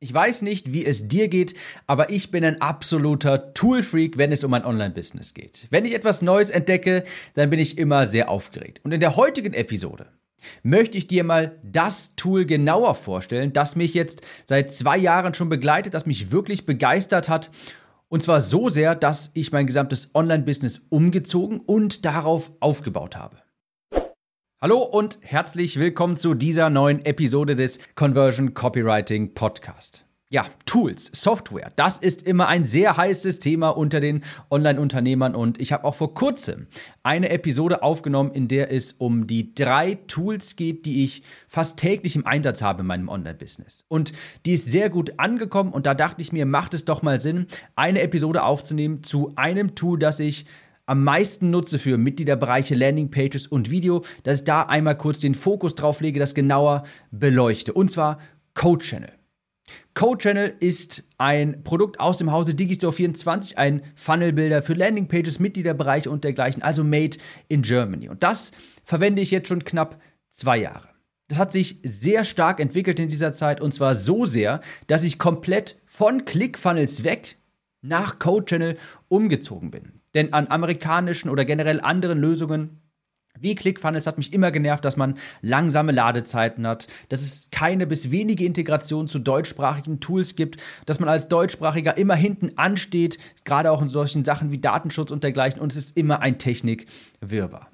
Ich weiß nicht, wie es dir geht, aber ich bin ein absoluter Tool-Freak, wenn es um ein Online-Business geht. Wenn ich etwas Neues entdecke, dann bin ich immer sehr aufgeregt. Und in der heutigen Episode möchte ich dir mal das Tool genauer vorstellen, das mich jetzt seit zwei Jahren schon begleitet, das mich wirklich begeistert hat. Und zwar so sehr, dass ich mein gesamtes Online-Business umgezogen und darauf aufgebaut habe. Hallo und herzlich willkommen zu dieser neuen Episode des Conversion Copywriting Podcast. Ja, Tools, Software, das ist immer ein sehr heißes Thema unter den Online-Unternehmern und ich habe auch vor kurzem eine Episode aufgenommen, in der es um die drei Tools geht, die ich fast täglich im Einsatz habe in meinem Online-Business. Und die ist sehr gut angekommen und da dachte ich mir, macht es doch mal Sinn, eine Episode aufzunehmen zu einem Tool, das ich am meisten nutze für Mitgliederbereiche, Landingpages und Video, dass ich da einmal kurz den Fokus drauf lege, das genauer beleuchte. Und zwar Code Channel. Code Channel ist ein Produkt aus dem Hause Digistore 24, ein Funnelbilder für Landingpages, Mitgliederbereiche und dergleichen, also made in Germany. Und das verwende ich jetzt schon knapp zwei Jahre. Das hat sich sehr stark entwickelt in dieser Zeit und zwar so sehr, dass ich komplett von ClickFunnels weg nach Code Channel umgezogen bin. Denn an amerikanischen oder generell anderen Lösungen wie ClickFunnels hat mich immer genervt, dass man langsame Ladezeiten hat, dass es keine bis wenige Integration zu deutschsprachigen Tools gibt, dass man als Deutschsprachiger immer hinten ansteht, gerade auch in solchen Sachen wie Datenschutz und dergleichen und es ist immer ein Technikwirrwarr.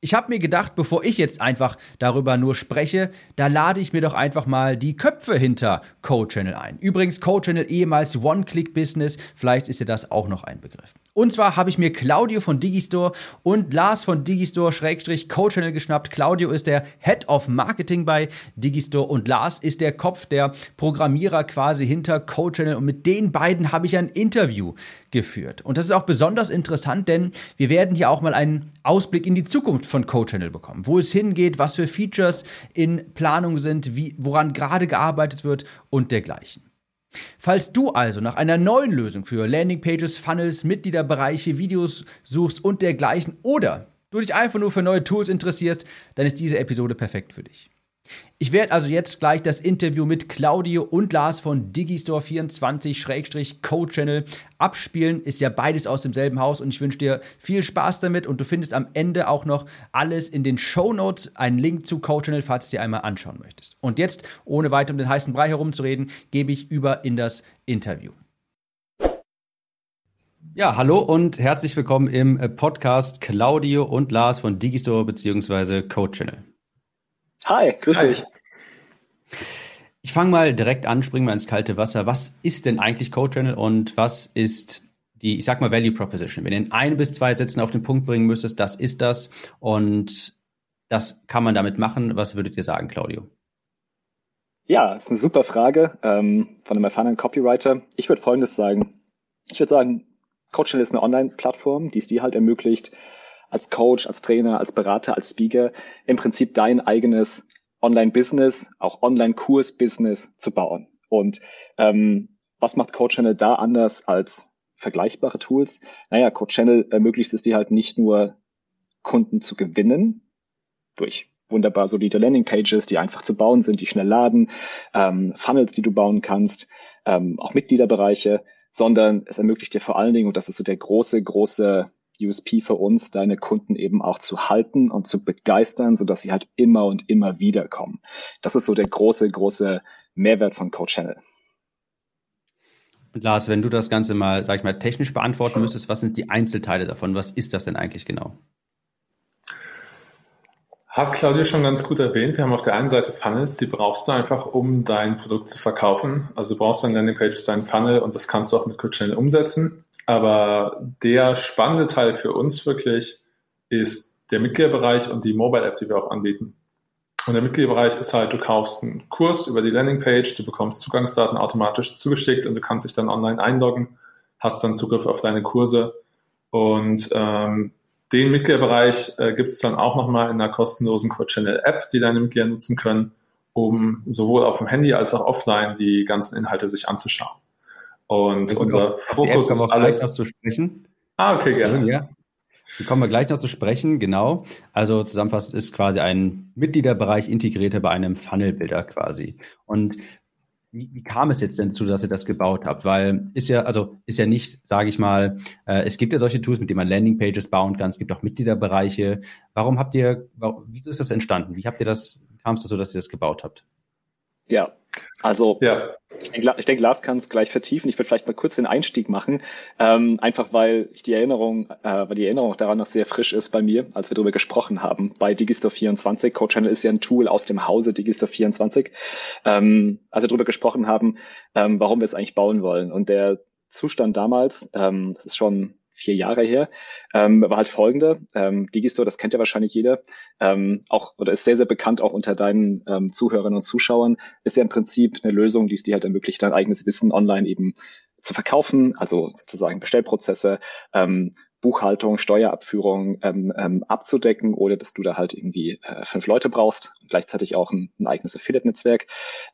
Ich habe mir gedacht, bevor ich jetzt einfach darüber nur spreche, da lade ich mir doch einfach mal die Köpfe hinter Code Channel ein. Übrigens Code Channel ehemals One-Click-Business, vielleicht ist dir das auch noch ein Begriff. Und zwar habe ich mir Claudio von Digistore und Lars von Digistore Schrägstrich Code Channel geschnappt. Claudio ist der Head of Marketing bei Digistore und Lars ist der Kopf der Programmierer quasi hinter Code Channel und mit den beiden habe ich ein Interview geführt. Und das ist auch besonders interessant, denn wir werden hier auch mal einen Ausblick in die Zukunft von CodeChannel bekommen, wo es hingeht, was für Features in Planung sind, wie, woran gerade gearbeitet wird und dergleichen. Falls du also nach einer neuen Lösung für Landingpages, Funnels, Mitgliederbereiche, Videos suchst und dergleichen oder du dich einfach nur für neue Tools interessierst, dann ist diese Episode perfekt für dich. Ich werde also jetzt gleich das Interview mit Claudio und Lars von Digistore24-Code Channel abspielen. Ist ja beides aus demselben Haus und ich wünsche dir viel Spaß damit und du findest am Ende auch noch alles in den Show Notes, einen Link zu Code Channel, falls du dir einmal anschauen möchtest. Und jetzt, ohne weiter um den heißen Brei herumzureden, gebe ich über in das Interview. Ja, hallo und herzlich willkommen im Podcast Claudio und Lars von Digistore bzw. Code Channel. Hi, grüß Hi. dich. Ich fange mal direkt an, springen wir ins kalte Wasser. Was ist denn eigentlich Code Channel und was ist die, ich sag mal, Value Proposition? Wenn du in ein bis zwei Sätzen auf den Punkt bringen müsstest, das ist das und das kann man damit machen. Was würdet ihr sagen, Claudio? Ja, ist eine super Frage ähm, von einem erfahrenen Copywriter. Ich würde Folgendes sagen. Ich würde sagen, Code Channel ist eine Online-Plattform, die es dir halt ermöglicht, als Coach, als Trainer, als Berater, als Speaker im Prinzip dein eigenes Online-Business, auch Online-Kurs-Business zu bauen. Und ähm, was macht Coach Channel da anders als vergleichbare Tools? Naja, Coach Channel ermöglicht es dir halt nicht nur Kunden zu gewinnen durch wunderbar solide Landing-Pages, die einfach zu bauen sind, die schnell laden, ähm, Funnels, die du bauen kannst, ähm, auch Mitgliederbereiche, sondern es ermöglicht dir vor allen Dingen, und das ist so der große, große USP für uns, deine Kunden eben auch zu halten und zu begeistern, sodass sie halt immer und immer wieder kommen. Das ist so der große, große Mehrwert von Code Channel. Lars, wenn du das Ganze mal, sag ich mal, technisch beantworten müsstest, was sind die Einzelteile davon? Was ist das denn eigentlich genau? Hat Claudia schon ganz gut erwähnt. Wir haben auf der einen Seite Funnels, die brauchst du einfach, um dein Produkt zu verkaufen. Also du brauchst dein Landingpage, dein Funnel und das kannst du auch mit Code Channel umsetzen. Aber der spannende Teil für uns wirklich ist der Mitgliederbereich und die Mobile App, die wir auch anbieten. Und der Mitgliederbereich ist halt, du kaufst einen Kurs über die Landingpage, du bekommst Zugangsdaten automatisch zugeschickt und du kannst dich dann online einloggen, hast dann Zugriff auf deine Kurse. Und ähm, den Mitgliederbereich äh, gibt es dann auch nochmal in einer kostenlosen Core Channel App, die deine Mitglieder nutzen können, um sowohl auf dem Handy als auch offline die ganzen Inhalte sich anzuschauen. Und unser Fokus ist alles. Noch zu sprechen. Ah, okay, gerne. Ja. Da kommen wir gleich noch zu sprechen, genau. Also zusammenfassend ist quasi ein Mitgliederbereich integrierter bei einem Funnelbilder quasi. Und wie, wie kam es jetzt denn zu, dass ihr das gebaut habt? Weil ist ja, also ist ja nicht, sage ich mal, äh, es gibt ja solche Tools, mit denen man Landingpages bauen kann. Es gibt auch Mitgliederbereiche. Warum habt ihr, warum, wieso ist das entstanden? Wie habt ihr das, kam es dazu, dass ihr das gebaut habt? Ja, also ja. Ich denke, ich denk, Lars kann es gleich vertiefen. Ich würde vielleicht mal kurz den Einstieg machen, ähm, einfach weil ich die Erinnerung, äh, weil die Erinnerung daran noch sehr frisch ist bei mir, als wir darüber gesprochen haben. Bei Digistore 24, CodeChannel ist ja ein Tool aus dem Hause Digistore 24, ähm, als wir darüber gesprochen haben, ähm, warum wir es eigentlich bauen wollen. Und der Zustand damals, ähm, das ist schon vier Jahre her, ähm, war halt folgende. Ähm, Digistore, das kennt ja wahrscheinlich jeder, ähm, auch oder ist sehr, sehr bekannt auch unter deinen ähm, Zuhörern und Zuschauern, ist ja im Prinzip eine Lösung, die es dir halt ermöglicht, dein eigenes Wissen online eben zu verkaufen, also sozusagen Bestellprozesse, ähm, Buchhaltung, Steuerabführung ähm, ähm, abzudecken, ohne dass du da halt irgendwie äh, fünf Leute brauchst gleichzeitig auch ein, ein eigenes Affiliate-Netzwerk.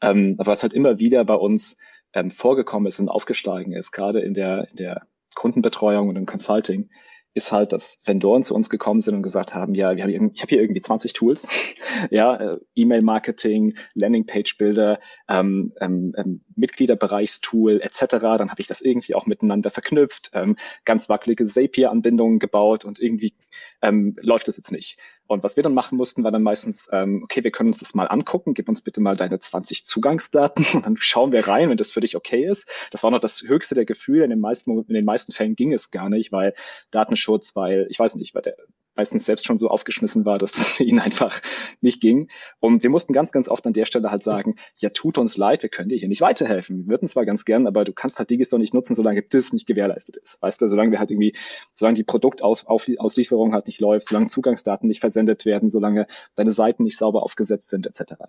Ähm, aber was halt immer wieder bei uns ähm, vorgekommen ist und aufgeschlagen ist, gerade in der, in der Kundenbetreuung und im Consulting, ist halt, dass Vendoren zu uns gekommen sind und gesagt haben, ja, wir haben, ich habe hier irgendwie 20 Tools, ja, äh, E-Mail-Marketing, Landingpage-Bilder, ähm, ähm, ähm, Mitgliederbereichstool etc. Dann habe ich das irgendwie auch miteinander verknüpft, ähm, ganz wackelige Zapier-Anbindungen gebaut und irgendwie ähm, läuft das jetzt nicht. Und was wir dann machen mussten, war dann meistens, ähm, okay, wir können uns das mal angucken, gib uns bitte mal deine 20 Zugangsdaten und dann schauen wir rein, wenn das für dich okay ist. Das war noch das höchste der Gefühle. In den meisten, in den meisten Fällen ging es gar nicht, weil Datenschutz, weil, ich weiß nicht, weil der meistens selbst schon so aufgeschmissen war, dass es für ihn einfach nicht ging. Und wir mussten ganz, ganz oft an der Stelle halt sagen, ja, tut uns leid, wir können dir hier nicht weiterhelfen. Wir würden zwar ganz gern, aber du kannst halt Digistore nicht nutzen, solange das nicht gewährleistet ist. Weißt du, solange wir halt irgendwie, solange die Produktauslieferung halt nicht läuft, solange Zugangsdaten nicht versendet werden, solange deine Seiten nicht sauber aufgesetzt sind, etc.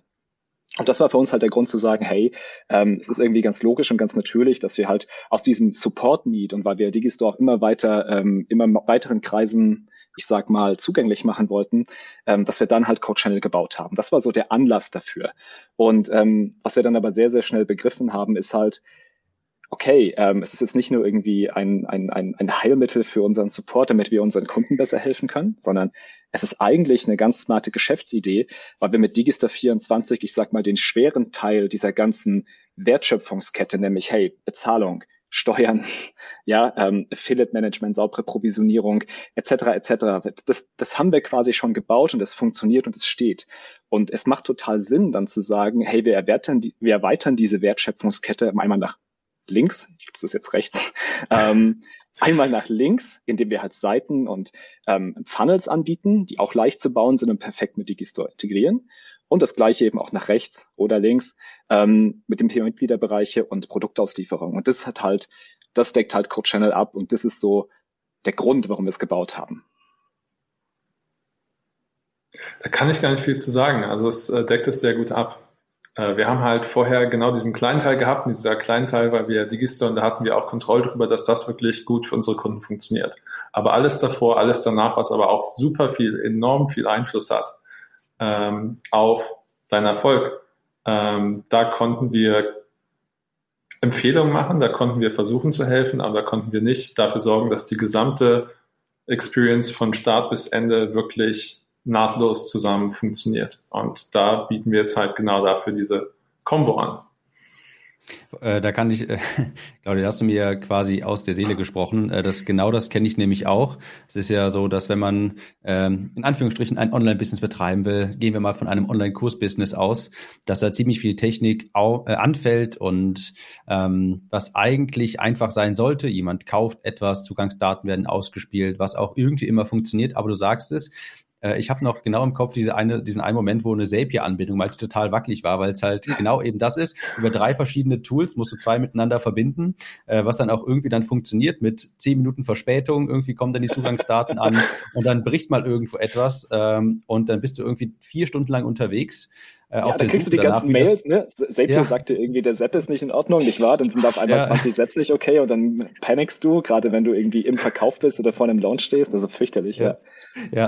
Und das war für uns halt der Grund zu sagen, hey, ähm, es ist irgendwie ganz logisch und ganz natürlich, dass wir halt aus diesem Support-Need und weil wir Digistore immer weiter, ähm, immer weiteren Kreisen ich sag mal, zugänglich machen wollten, ähm, dass wir dann halt Code Channel gebaut haben. Das war so der Anlass dafür. Und ähm, was wir dann aber sehr, sehr schnell begriffen haben, ist halt, okay, ähm, es ist jetzt nicht nur irgendwie ein, ein, ein, ein Heilmittel für unseren Support, damit wir unseren Kunden besser helfen können, sondern es ist eigentlich eine ganz smarte Geschäftsidee, weil wir mit Digista 24, ich sag mal, den schweren Teil dieser ganzen Wertschöpfungskette, nämlich, hey, Bezahlung, Steuern, ja, ähm, Affiliate Management, saubere Provisionierung, etc. etc. Das, das haben wir quasi schon gebaut und es funktioniert und es steht. Und es macht total Sinn, dann zu sagen, hey, wir erweitern, die, wir erweitern diese Wertschöpfungskette einmal nach links, das ist jetzt rechts, ähm, einmal nach links, indem wir halt Seiten und ähm, Funnels anbieten, die auch leicht zu bauen sind und perfekt mit Digistore integrieren. Und das gleiche eben auch nach rechts oder links ähm, mit dem Thema Mitgliederbereiche und Produktauslieferung. Und das hat halt, das deckt halt Code Channel ab und das ist so der Grund, warum wir es gebaut haben. Da kann ich gar nicht viel zu sagen. Also es äh, deckt es sehr gut ab. Äh, wir haben halt vorher genau diesen kleinen Teil gehabt, und dieser kleinen Teil, weil wir Digistore und da hatten wir auch Kontrolle darüber, dass das wirklich gut für unsere Kunden funktioniert. Aber alles davor, alles danach, was aber auch super viel, enorm viel Einfluss hat, ähm, auf deinen Erfolg. Ähm, da konnten wir Empfehlungen machen, da konnten wir versuchen zu helfen, aber da konnten wir nicht dafür sorgen, dass die gesamte Experience von Start bis Ende wirklich nahtlos zusammen funktioniert. Und da bieten wir jetzt halt genau dafür diese Combo an. Äh, da kann ich, äh, Claudia, hast du mir quasi aus der Seele gesprochen. Äh, das genau das kenne ich nämlich auch. Es ist ja so, dass wenn man ähm, in Anführungsstrichen ein Online-Business betreiben will, gehen wir mal von einem Online-Kurs-Business aus, dass da ziemlich viel Technik anfällt und ähm, was eigentlich einfach sein sollte. Jemand kauft etwas, Zugangsdaten werden ausgespielt, was auch irgendwie immer funktioniert. Aber du sagst es, äh, ich habe noch genau im Kopf diese eine, diesen einen Moment, wo eine Zapier-Anbindung mal total wackelig war, weil es halt genau eben das ist. Über drei verschiedene Tools musst du zwei miteinander verbinden, äh, was dann auch irgendwie dann funktioniert mit zehn Minuten Verspätung. Irgendwie kommen dann die Zugangsdaten an und dann bricht mal irgendwo etwas ähm, und dann bist du irgendwie vier Stunden lang unterwegs. Äh, ja, dann kriegst Suche du die ganzen Mails, ne? Zapier ja. sagte irgendwie, der Sepp ist nicht in Ordnung, nicht wahr? Dann sind auf einmal ja. 20 Sätze nicht okay und dann panikst du, gerade wenn du irgendwie im Verkauf bist oder vor einem Launch stehst, also fürchterlich, ja. Ja,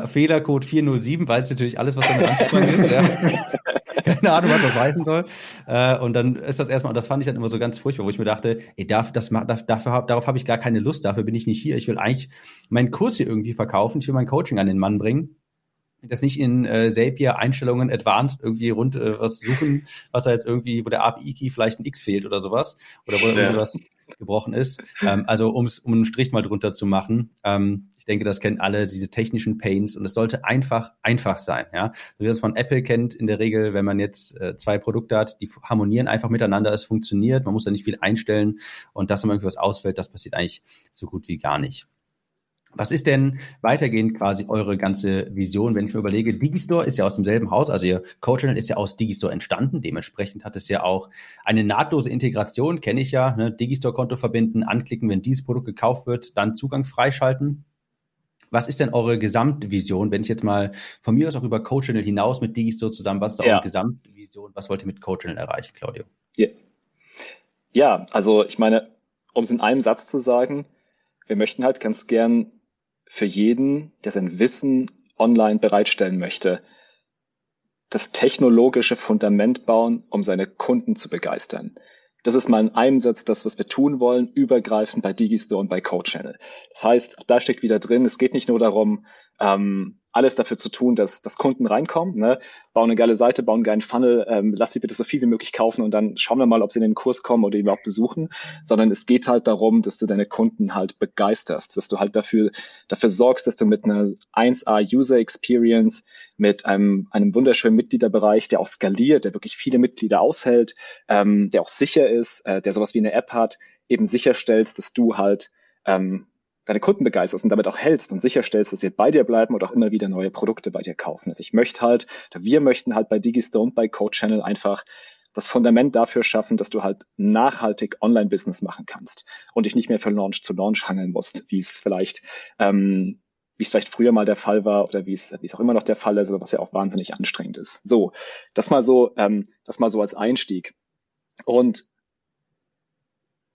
Fehlercode 407, weil es natürlich alles, was damit anzufangen ist. Ja. Keine Ahnung, was das heißen soll. Äh, und dann ist das erstmal, und das fand ich dann immer so ganz furchtbar, wo ich mir dachte, ey, darf, das, darf, dafür, darauf habe ich gar keine Lust, dafür bin ich nicht hier. Ich will eigentlich meinen Kurs hier irgendwie verkaufen, ich will mein Coaching an den Mann bringen. das nicht in äh, Zapier Einstellungen Advanced irgendwie rund äh, was suchen, was da jetzt irgendwie, wo der API-Key vielleicht ein X fehlt oder sowas oder wo ja. irgendwas gebrochen ist. Ähm, also um's, um einen Strich mal drunter zu machen. Ähm, ich denke, das kennen alle, diese technischen Pains und es sollte einfach, einfach sein. Ja? So wie das von Apple kennt, in der Regel, wenn man jetzt äh, zwei Produkte hat, die harmonieren einfach miteinander, es funktioniert, man muss da nicht viel einstellen und dass man irgendwie was ausfällt, das passiert eigentlich so gut wie gar nicht. Was ist denn weitergehend quasi eure ganze Vision, wenn ich mir überlege, Digistore ist ja aus demselben Haus, also ihr Code-Channel ist ja aus Digistore entstanden, dementsprechend hat es ja auch eine nahtlose Integration, kenne ich ja, ne? Digistore-Konto verbinden, anklicken, wenn dieses Produkt gekauft wird, dann Zugang freischalten. Was ist denn eure Gesamtvision, wenn ich jetzt mal von mir aus auch über Code-Channel hinaus mit Digistore zusammen, was ist da ja. eure Gesamtvision, was wollt ihr mit Code-Channel erreichen, Claudio? Ja. ja, also ich meine, um es in einem Satz zu sagen, wir möchten halt ganz gern für jeden, der sein Wissen online bereitstellen möchte, das technologische Fundament bauen, um seine Kunden zu begeistern. Das ist mal in einem Satz das, was wir tun wollen, übergreifend bei Digistore und bei CodeChannel. Das heißt, da steckt wieder drin, es geht nicht nur darum, ähm, alles dafür zu tun, dass, dass Kunden reinkommen, ne? bauen eine geile Seite, bauen einen geilen Funnel, ähm, lass sie bitte so viel wie möglich kaufen und dann schauen wir mal, ob sie in den Kurs kommen oder überhaupt besuchen, sondern es geht halt darum, dass du deine Kunden halt begeisterst, dass du halt dafür, dafür sorgst, dass du mit einer 1A User Experience, mit einem, einem wunderschönen Mitgliederbereich, der auch skaliert, der wirklich viele Mitglieder aushält, ähm, der auch sicher ist, äh, der sowas wie eine App hat, eben sicherstellst, dass du halt ähm, deine Kunden begeisterst und damit auch hältst und sicherstellst, dass sie bei dir bleiben und auch immer wieder neue Produkte bei dir kaufen. Also ich möchte halt, wir möchten halt bei Digistore und bei Code Channel einfach das Fundament dafür schaffen, dass du halt nachhaltig Online-Business machen kannst und dich nicht mehr von Launch zu Launch hangeln musst, wie es vielleicht, ähm, wie es vielleicht früher mal der Fall war oder wie es, wie es auch immer noch der Fall ist, was ja auch wahnsinnig anstrengend ist. So, das mal so, ähm, das mal so als Einstieg. Und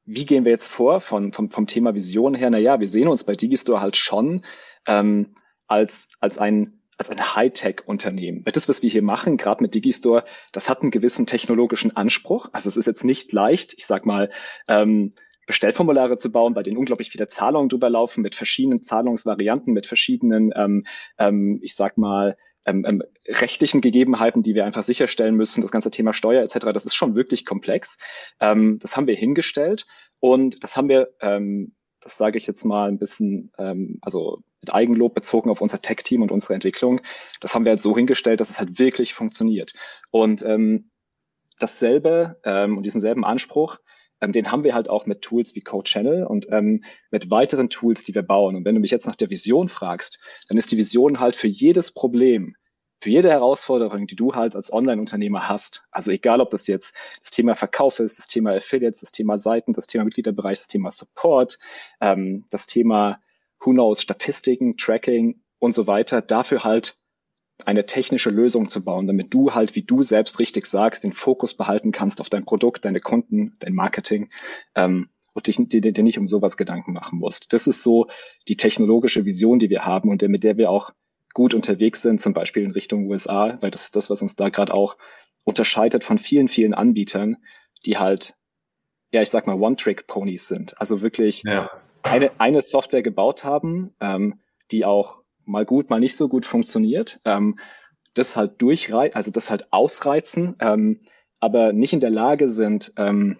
wie gehen wir jetzt vor von, vom, vom Thema Vision her? Naja, wir sehen uns bei Digistore halt schon ähm, als, als ein als ein Hightech-Unternehmen. Das, was wir hier machen, gerade mit Digistore, das hat einen gewissen technologischen Anspruch. Also es ist jetzt nicht leicht, ich sag mal, ähm, Bestellformulare zu bauen, bei denen unglaublich viele Zahlungen drüber laufen, mit verschiedenen Zahlungsvarianten, mit verschiedenen, ähm, ähm, ich sag mal, ähm, ähm, rechtlichen Gegebenheiten, die wir einfach sicherstellen müssen, das ganze Thema Steuer etc., das ist schon wirklich komplex. Ähm, das haben wir hingestellt und das haben wir, ähm, das sage ich jetzt mal ein bisschen, ähm, also mit Eigenlob bezogen auf unser Tech-Team und unsere Entwicklung, das haben wir halt so hingestellt, dass es halt wirklich funktioniert. Und ähm, dasselbe ähm, und diesen selben Anspruch, ähm, den haben wir halt auch mit Tools wie Code Channel und ähm, mit weiteren Tools, die wir bauen. Und wenn du mich jetzt nach der Vision fragst, dann ist die Vision halt für jedes Problem, für jede Herausforderung, die du halt als Online-Unternehmer hast, also egal ob das jetzt das Thema Verkauf ist, das Thema Affiliates, das Thema Seiten, das Thema Mitgliederbereich, das Thema Support, ähm, das Thema Who knows, Statistiken, Tracking und so weiter, dafür halt eine technische Lösung zu bauen, damit du halt, wie du selbst richtig sagst, den Fokus behalten kannst auf dein Produkt, deine Kunden, dein Marketing ähm, und dich, dir, dir nicht um sowas Gedanken machen musst. Das ist so die technologische Vision, die wir haben und mit der wir auch gut unterwegs sind, zum Beispiel in Richtung USA, weil das ist das, was uns da gerade auch unterscheidet von vielen, vielen Anbietern, die halt, ja, ich sag mal, One-Trick-Ponys sind. Also wirklich ja. eine, eine Software gebaut haben, ähm, die auch mal gut, mal nicht so gut funktioniert, ähm, das halt durchreizen, also das halt ausreizen, ähm, aber nicht in der Lage sind, ähm,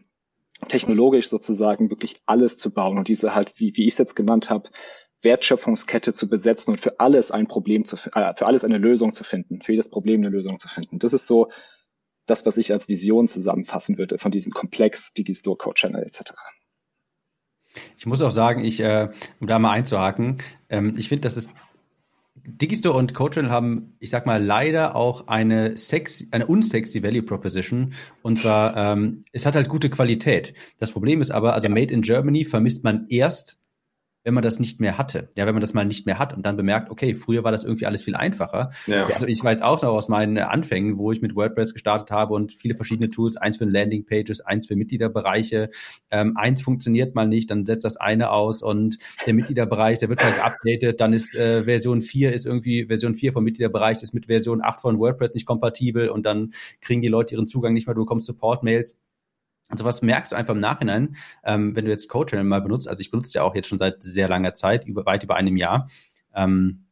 technologisch sozusagen wirklich alles zu bauen und diese halt, wie, wie ich es jetzt genannt habe, Wertschöpfungskette zu besetzen und für alles ein Problem zu, äh, für alles eine Lösung zu finden, für jedes Problem eine Lösung zu finden. Das ist so das, was ich als Vision zusammenfassen würde von diesem Komplex Digistore Code Channel etc. Ich muss auch sagen, ich, äh, um da mal einzuhaken, ähm, ich finde, das ist Digistore und CodeChannel haben, ich sag mal, leider auch eine sexy, eine unsexy Value Proposition. Und zwar, ähm, es hat halt gute Qualität. Das Problem ist aber, also Made in Germany vermisst man erst, wenn man das nicht mehr hatte. Ja, wenn man das mal nicht mehr hat und dann bemerkt, okay, früher war das irgendwie alles viel einfacher. Ja. Also ich weiß auch noch aus meinen Anfängen, wo ich mit WordPress gestartet habe und viele verschiedene Tools, eins für Landingpages, eins für Mitgliederbereiche, ähm, eins funktioniert mal nicht, dann setzt das eine aus und der Mitgliederbereich, der wird halt geupdatet, dann ist äh, Version 4 ist irgendwie, Version 4 vom Mitgliederbereich ist mit Version 8 von WordPress nicht kompatibel und dann kriegen die Leute ihren Zugang nicht mehr, du bekommst Support-Mails. Also was merkst du einfach im Nachhinein, ähm, wenn du jetzt CodeChannel mal benutzt, also ich benutze ja auch jetzt schon seit sehr langer Zeit, über, weit über einem Jahr, ähm,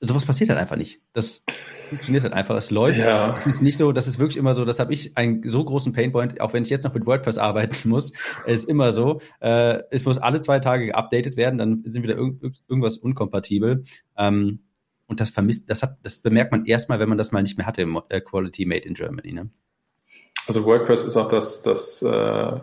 sowas passiert halt einfach nicht. Das funktioniert halt einfach. Es läuft. Ja. Es ist nicht so, das ist wirklich immer so, das habe ich einen so großen Painpoint, auch wenn ich jetzt noch mit WordPress arbeiten muss, ist immer so, äh, es muss alle zwei Tage geupdatet werden, dann sind wieder irg irgendwas unkompatibel. Ähm, und das vermisst, das hat, das bemerkt man erstmal, wenn man das mal nicht mehr hatte im äh, Quality Made in Germany. Ne? Also WordPress ist auch das, das äh,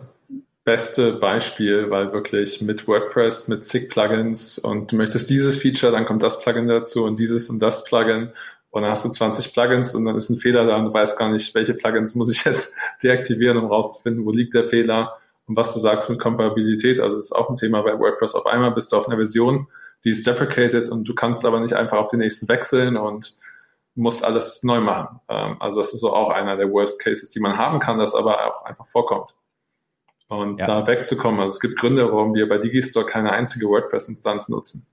beste Beispiel, weil wirklich mit WordPress, mit zig Plugins und du möchtest dieses Feature, dann kommt das Plugin dazu und dieses und das Plugin und dann hast du 20 Plugins und dann ist ein Fehler da und du weißt gar nicht, welche Plugins muss ich jetzt deaktivieren, um rauszufinden, wo liegt der Fehler und was du sagst mit Kompatibilität. Also das ist auch ein Thema bei WordPress. Auf einmal bist du auf einer Version, die ist deprecated und du kannst aber nicht einfach auf den nächsten wechseln und musst alles neu machen. Ähm, also das ist so auch einer der Worst Cases, die man haben kann, das aber auch einfach vorkommt. Und ja. da wegzukommen, also es gibt Gründe, warum wir bei Digistore keine einzige WordPress-Instanz nutzen.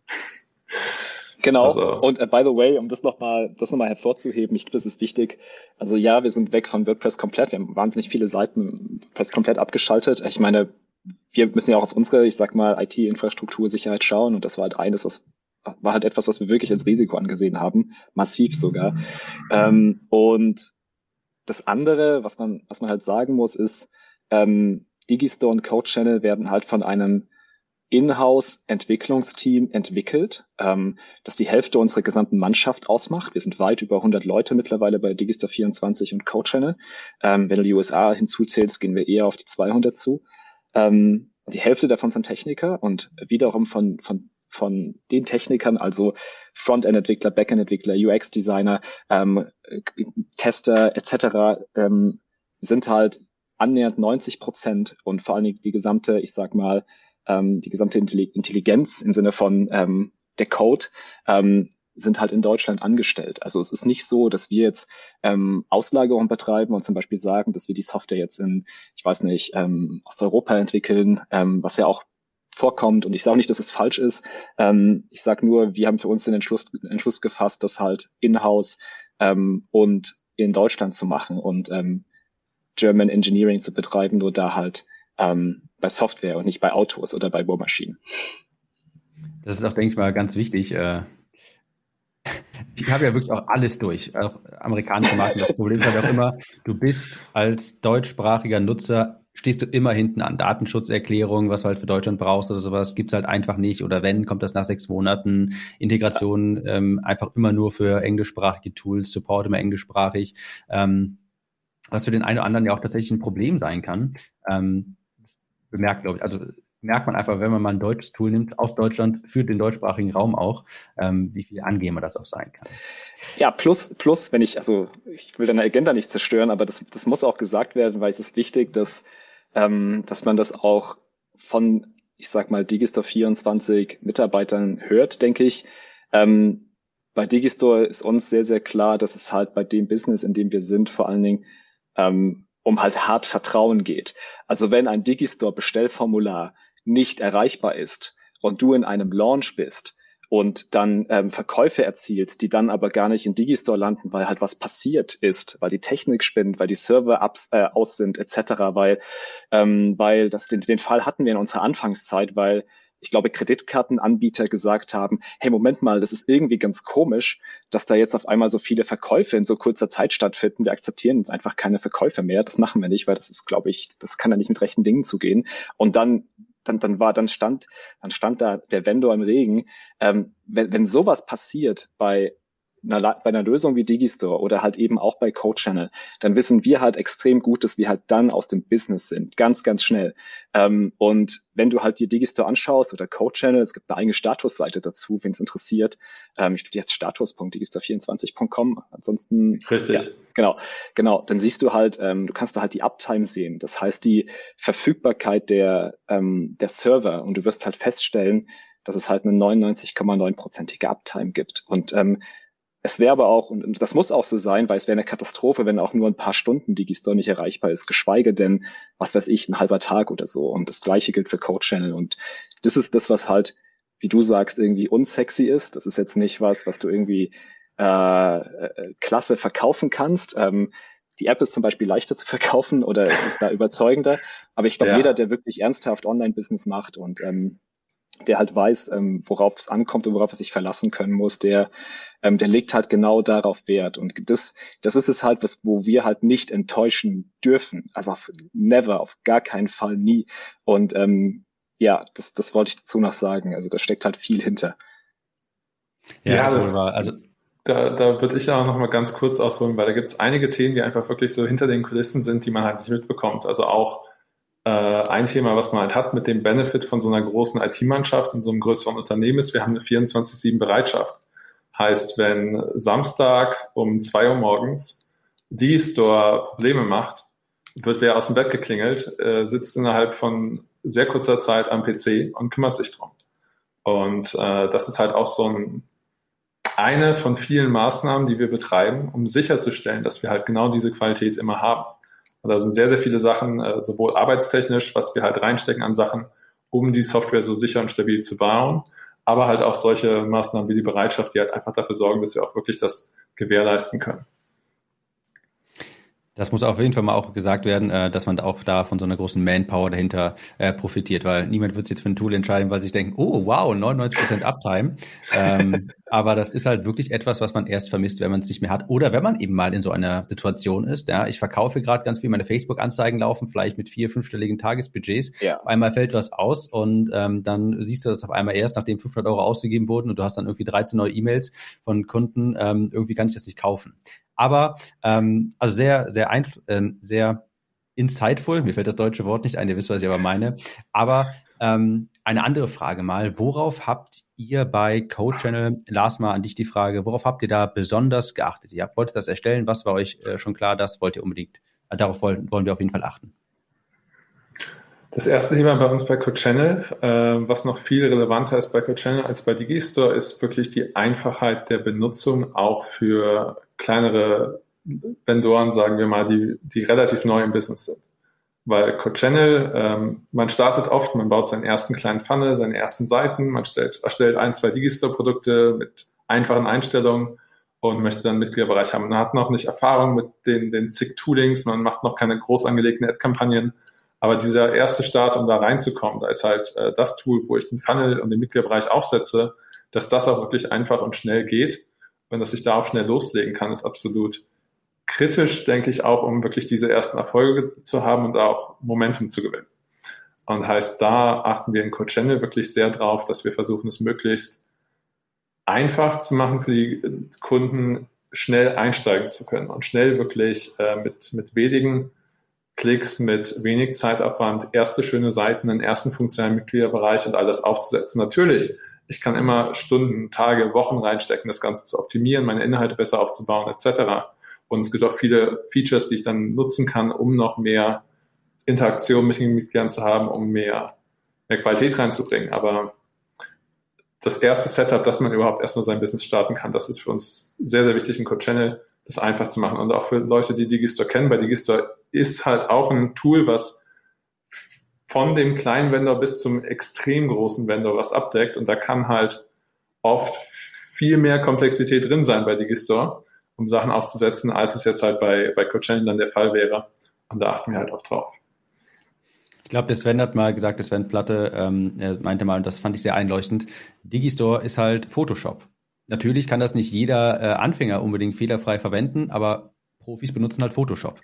Genau. Also. Und uh, by the way, um das nochmal, das nochmal hervorzuheben, ich glaube, das ist wichtig. Also ja, wir sind weg von WordPress komplett. Wir haben wahnsinnig viele Seiten WordPress komplett abgeschaltet. Ich meine, wir müssen ja auch auf unsere, ich sag mal, IT-Infrastruktur Sicherheit schauen. Und das war halt eines, was war halt etwas, was wir wirklich als Risiko angesehen haben, massiv sogar. Ähm, und das andere, was man, was man halt sagen muss, ist, ähm, Digistore und Code Channel werden halt von einem Inhouse-Entwicklungsteam entwickelt, ähm, das die Hälfte unserer gesamten Mannschaft ausmacht. Wir sind weit über 100 Leute mittlerweile bei Digistore 24 und Code Channel. Ähm, wenn du die USA hinzuzählst, gehen wir eher auf die 200 zu. Ähm, die Hälfte davon sind Techniker und wiederum von, von von den Technikern, also Frontend-Entwickler, Backend-Entwickler, UX-Designer, ähm, Tester etc., ähm, sind halt annähernd 90 Prozent und vor allen Dingen die gesamte, ich sag mal, ähm, die gesamte Intelligenz im Sinne von ähm, der Code ähm, sind halt in Deutschland angestellt. Also es ist nicht so, dass wir jetzt ähm, Auslagerung betreiben und zum Beispiel sagen, dass wir die Software jetzt in, ich weiß nicht, ähm, Osteuropa entwickeln, ähm, was ja auch vorkommt. Und ich sage nicht, dass es falsch ist. Ähm, ich sage nur, wir haben für uns den Entschluss, Entschluss gefasst, das halt in-house ähm, und in Deutschland zu machen und ähm, German Engineering zu betreiben, nur da halt ähm, bei Software und nicht bei Autos oder bei Bohrmaschinen. Das ist auch, denke ich mal, ganz wichtig. Äh, ich habe ja wirklich auch alles durch, auch amerikanische Marken. Das Problem ist halt auch immer, du bist als deutschsprachiger Nutzer stehst du immer hinten an. Datenschutzerklärung, was du halt für Deutschland brauchst oder sowas, gibt's halt einfach nicht. Oder wenn, kommt das nach sechs Monaten. Integration ähm, einfach immer nur für englischsprachige Tools, Support immer englischsprachig. Ähm, was für den einen oder anderen ja auch tatsächlich ein Problem sein kann. Ähm, bemerkt, glaube ich, also merkt man einfach, wenn man mal ein deutsches Tool nimmt, aus Deutschland für den deutschsprachigen Raum auch, ähm, wie viel angenehmer das auch sein kann. Ja, plus, plus, wenn ich, also ich will deine Agenda nicht zerstören, aber das, das muss auch gesagt werden, weil es ist wichtig, dass ähm, dass man das auch von, ich sag mal, Digistore 24 Mitarbeitern hört, denke ich. Ähm, bei Digistore ist uns sehr, sehr klar, dass es halt bei dem Business, in dem wir sind, vor allen Dingen ähm, um halt hart Vertrauen geht. Also wenn ein Digistore Bestellformular nicht erreichbar ist und du in einem Launch bist, und dann ähm, Verkäufe erzielt, die dann aber gar nicht in Digistore landen, weil halt was passiert ist, weil die Technik spinnt, weil die Server ups, äh, aus sind etc., weil ähm, weil das den, den Fall hatten wir in unserer Anfangszeit, weil ich glaube, Kreditkartenanbieter gesagt haben, hey, Moment mal, das ist irgendwie ganz komisch, dass da jetzt auf einmal so viele Verkäufe in so kurzer Zeit stattfinden. Wir akzeptieren jetzt einfach keine Verkäufe mehr. Das machen wir nicht, weil das ist, glaube ich, das kann ja nicht mit rechten Dingen zugehen. Und dann dann, dann war, dann stand, dann stand da der Vendor im Regen. Ähm, wenn, wenn sowas passiert bei einer, bei einer Lösung wie Digistore oder halt eben auch bei Code Channel, dann wissen wir halt extrem gut, dass wir halt dann aus dem Business sind, ganz, ganz schnell. Ähm, und wenn du halt die Digistore anschaust oder Code Channel, es gibt eine eigene Statusseite dazu, wen es interessiert. Ähm, ich tue jetzt status.digistore24.com. Ansonsten richtig, ja, genau, genau. Dann siehst du halt, ähm, du kannst da halt die Uptime sehen. Das heißt die Verfügbarkeit der ähm, der Server und du wirst halt feststellen, dass es halt eine 99,9-prozentige Uptime gibt. Und ähm, es wäre aber auch, und das muss auch so sein, weil es wäre eine Katastrophe, wenn auch nur ein paar Stunden Digistore nicht erreichbar ist, geschweige denn, was weiß ich, ein halber Tag oder so. Und das gleiche gilt für Code Channel. Und das ist das, was halt, wie du sagst, irgendwie unsexy ist. Das ist jetzt nicht was, was du irgendwie äh, äh klasse verkaufen kannst. Ähm, die App ist zum Beispiel leichter zu verkaufen oder ist da überzeugender. Aber ich glaube, ja. jeder, der wirklich ernsthaft Online-Business macht und ähm, der halt weiß, ähm, worauf es ankommt und worauf er sich verlassen können muss, der, ähm, der legt halt genau darauf Wert. Und das, das ist es halt, was, wo wir halt nicht enttäuschen dürfen. Also auf never, auf gar keinen Fall nie. Und ähm, ja, das, das wollte ich dazu noch sagen. Also da steckt halt viel hinter. Ja, ja das, also da, da würde ich auch noch mal ganz kurz ausholen, weil da gibt es einige Themen, die einfach wirklich so hinter den Kulissen sind, die man halt nicht mitbekommt. Also auch ein Thema, was man halt hat mit dem Benefit von so einer großen IT-Mannschaft in so einem größeren Unternehmen ist, wir haben eine 24-7 Bereitschaft. Heißt, wenn Samstag um zwei Uhr morgens die Store Probleme macht, wird wer aus dem Bett geklingelt, äh, sitzt innerhalb von sehr kurzer Zeit am PC und kümmert sich drum. Und äh, das ist halt auch so ein, eine von vielen Maßnahmen, die wir betreiben, um sicherzustellen, dass wir halt genau diese Qualität immer haben. Und da sind sehr, sehr viele Sachen, äh, sowohl arbeitstechnisch, was wir halt reinstecken an Sachen, um die Software so sicher und stabil zu bauen, aber halt auch solche Maßnahmen wie die Bereitschaft, die halt einfach dafür sorgen, dass wir auch wirklich das gewährleisten können. Das muss auf jeden Fall mal auch gesagt werden, äh, dass man auch da von so einer großen Manpower dahinter äh, profitiert, weil niemand wird sich jetzt für ein Tool entscheiden, weil sie sich denken, oh wow, 99% Uptime. ähm, aber das ist halt wirklich etwas, was man erst vermisst, wenn man es nicht mehr hat. Oder wenn man eben mal in so einer Situation ist. Ja, ich verkaufe gerade ganz viel, meine Facebook-Anzeigen laufen, vielleicht mit vier, fünfstelligen Tagesbudgets. Ja. Auf einmal fällt was aus und ähm, dann siehst du das auf einmal erst, nachdem 500 Euro ausgegeben wurden und du hast dann irgendwie 13 neue E-Mails von Kunden. Ähm, irgendwie kann ich das nicht kaufen. Aber ähm, also sehr, sehr, ein, ähm, sehr insightful. Mir fällt das deutsche Wort nicht ein, ihr wisst, was ich aber meine. Aber ähm, eine andere Frage mal. Worauf habt ihr bei Code Channel, Lars mal an dich die Frage, worauf habt ihr da besonders geachtet? Ihr wolltet das erstellen, was war euch äh, schon klar, das wollt ihr unbedingt, äh, darauf wollen, wollen wir auf jeden Fall achten. Das erste Thema bei uns bei CodeChannel, äh, was noch viel relevanter ist bei CodeChannel als bei Digistore, ist wirklich die Einfachheit der Benutzung auch für kleinere Vendoren, sagen wir mal, die, die relativ neu im Business sind. Weil CodeChannel, ähm, man startet oft, man baut seinen ersten kleinen Funnel, seine ersten Seiten, man stellt, erstellt ein, zwei Digistore-Produkte mit einfachen Einstellungen und möchte dann Mitgliederbereich haben. Man hat noch nicht Erfahrung mit den, den zig Toolings, man macht noch keine groß angelegten Ad-Kampagnen aber dieser erste Start, um da reinzukommen, da ist halt äh, das Tool, wo ich den Funnel und den Mitgliederbereich aufsetze, dass das auch wirklich einfach und schnell geht und dass ich da auch schnell loslegen kann, ist absolut kritisch, denke ich, auch, um wirklich diese ersten Erfolge zu haben und auch Momentum zu gewinnen. Und heißt, da achten wir in Code Channel wirklich sehr drauf, dass wir versuchen, es möglichst einfach zu machen für die Kunden, schnell einsteigen zu können und schnell wirklich äh, mit, mit wenigen Klicks mit wenig Zeitaufwand, erste schöne Seiten, einen ersten funktionalen Mitgliederbereich und alles aufzusetzen. Natürlich, ich kann immer Stunden, Tage, Wochen reinstecken, das Ganze zu optimieren, meine Inhalte besser aufzubauen, etc. Und es gibt auch viele Features, die ich dann nutzen kann, um noch mehr Interaktion mit den Mitgliedern zu haben, um mehr, mehr Qualität reinzubringen. Aber das erste Setup, dass man überhaupt erstmal sein Business starten kann, das ist für uns sehr, sehr wichtig in Code Channel, das einfach zu machen. Und auch für Leute, die Digistore kennen, bei Digistore ist halt auch ein Tool, was von dem kleinen Vendor bis zum extrem großen Vendor was abdeckt. Und da kann halt oft viel mehr Komplexität drin sein bei Digistore, um Sachen aufzusetzen, als es jetzt halt bei, bei CodeChain dann der Fall wäre. Und da achten wir halt auch drauf. Ich glaube, der Sven hat mal gesagt, der Sven Platte, ähm, er meinte mal, und das fand ich sehr einleuchtend, Digistore ist halt Photoshop. Natürlich kann das nicht jeder äh, Anfänger unbedingt fehlerfrei verwenden, aber Profis benutzen halt Photoshop.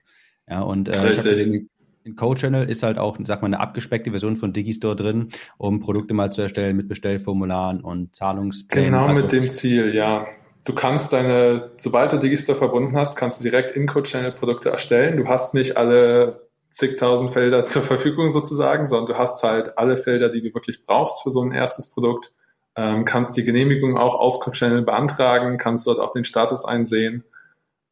Ja, und äh, ich habe gesehen, in Code Channel ist halt auch, sag mal, eine abgespeckte Version von Digistore drin, um Produkte mal zu erstellen mit Bestellformularen und Zahlungsplänen. Genau also, mit dem Ziel, ja. Du kannst deine, sobald du Digistore verbunden hast, kannst du direkt in Code Channel Produkte erstellen. Du hast nicht alle zigtausend Felder zur Verfügung sozusagen, sondern du hast halt alle Felder, die du wirklich brauchst für so ein erstes Produkt. Ähm, kannst die Genehmigung auch aus Code Channel beantragen, kannst dort auch den Status einsehen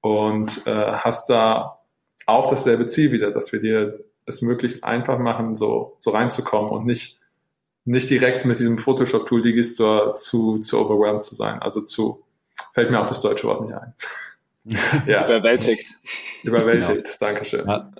und äh, hast da auch dasselbe Ziel wieder, dass wir dir es möglichst einfach machen, so, so reinzukommen und nicht, nicht direkt mit diesem Photoshop-Tool Digistore zu, zu overwhelmed zu sein. Also zu, fällt mir auch das deutsche Wort nicht ein. ja. Überwältigt. Überwältigt, genau. Dankeschön. Ja.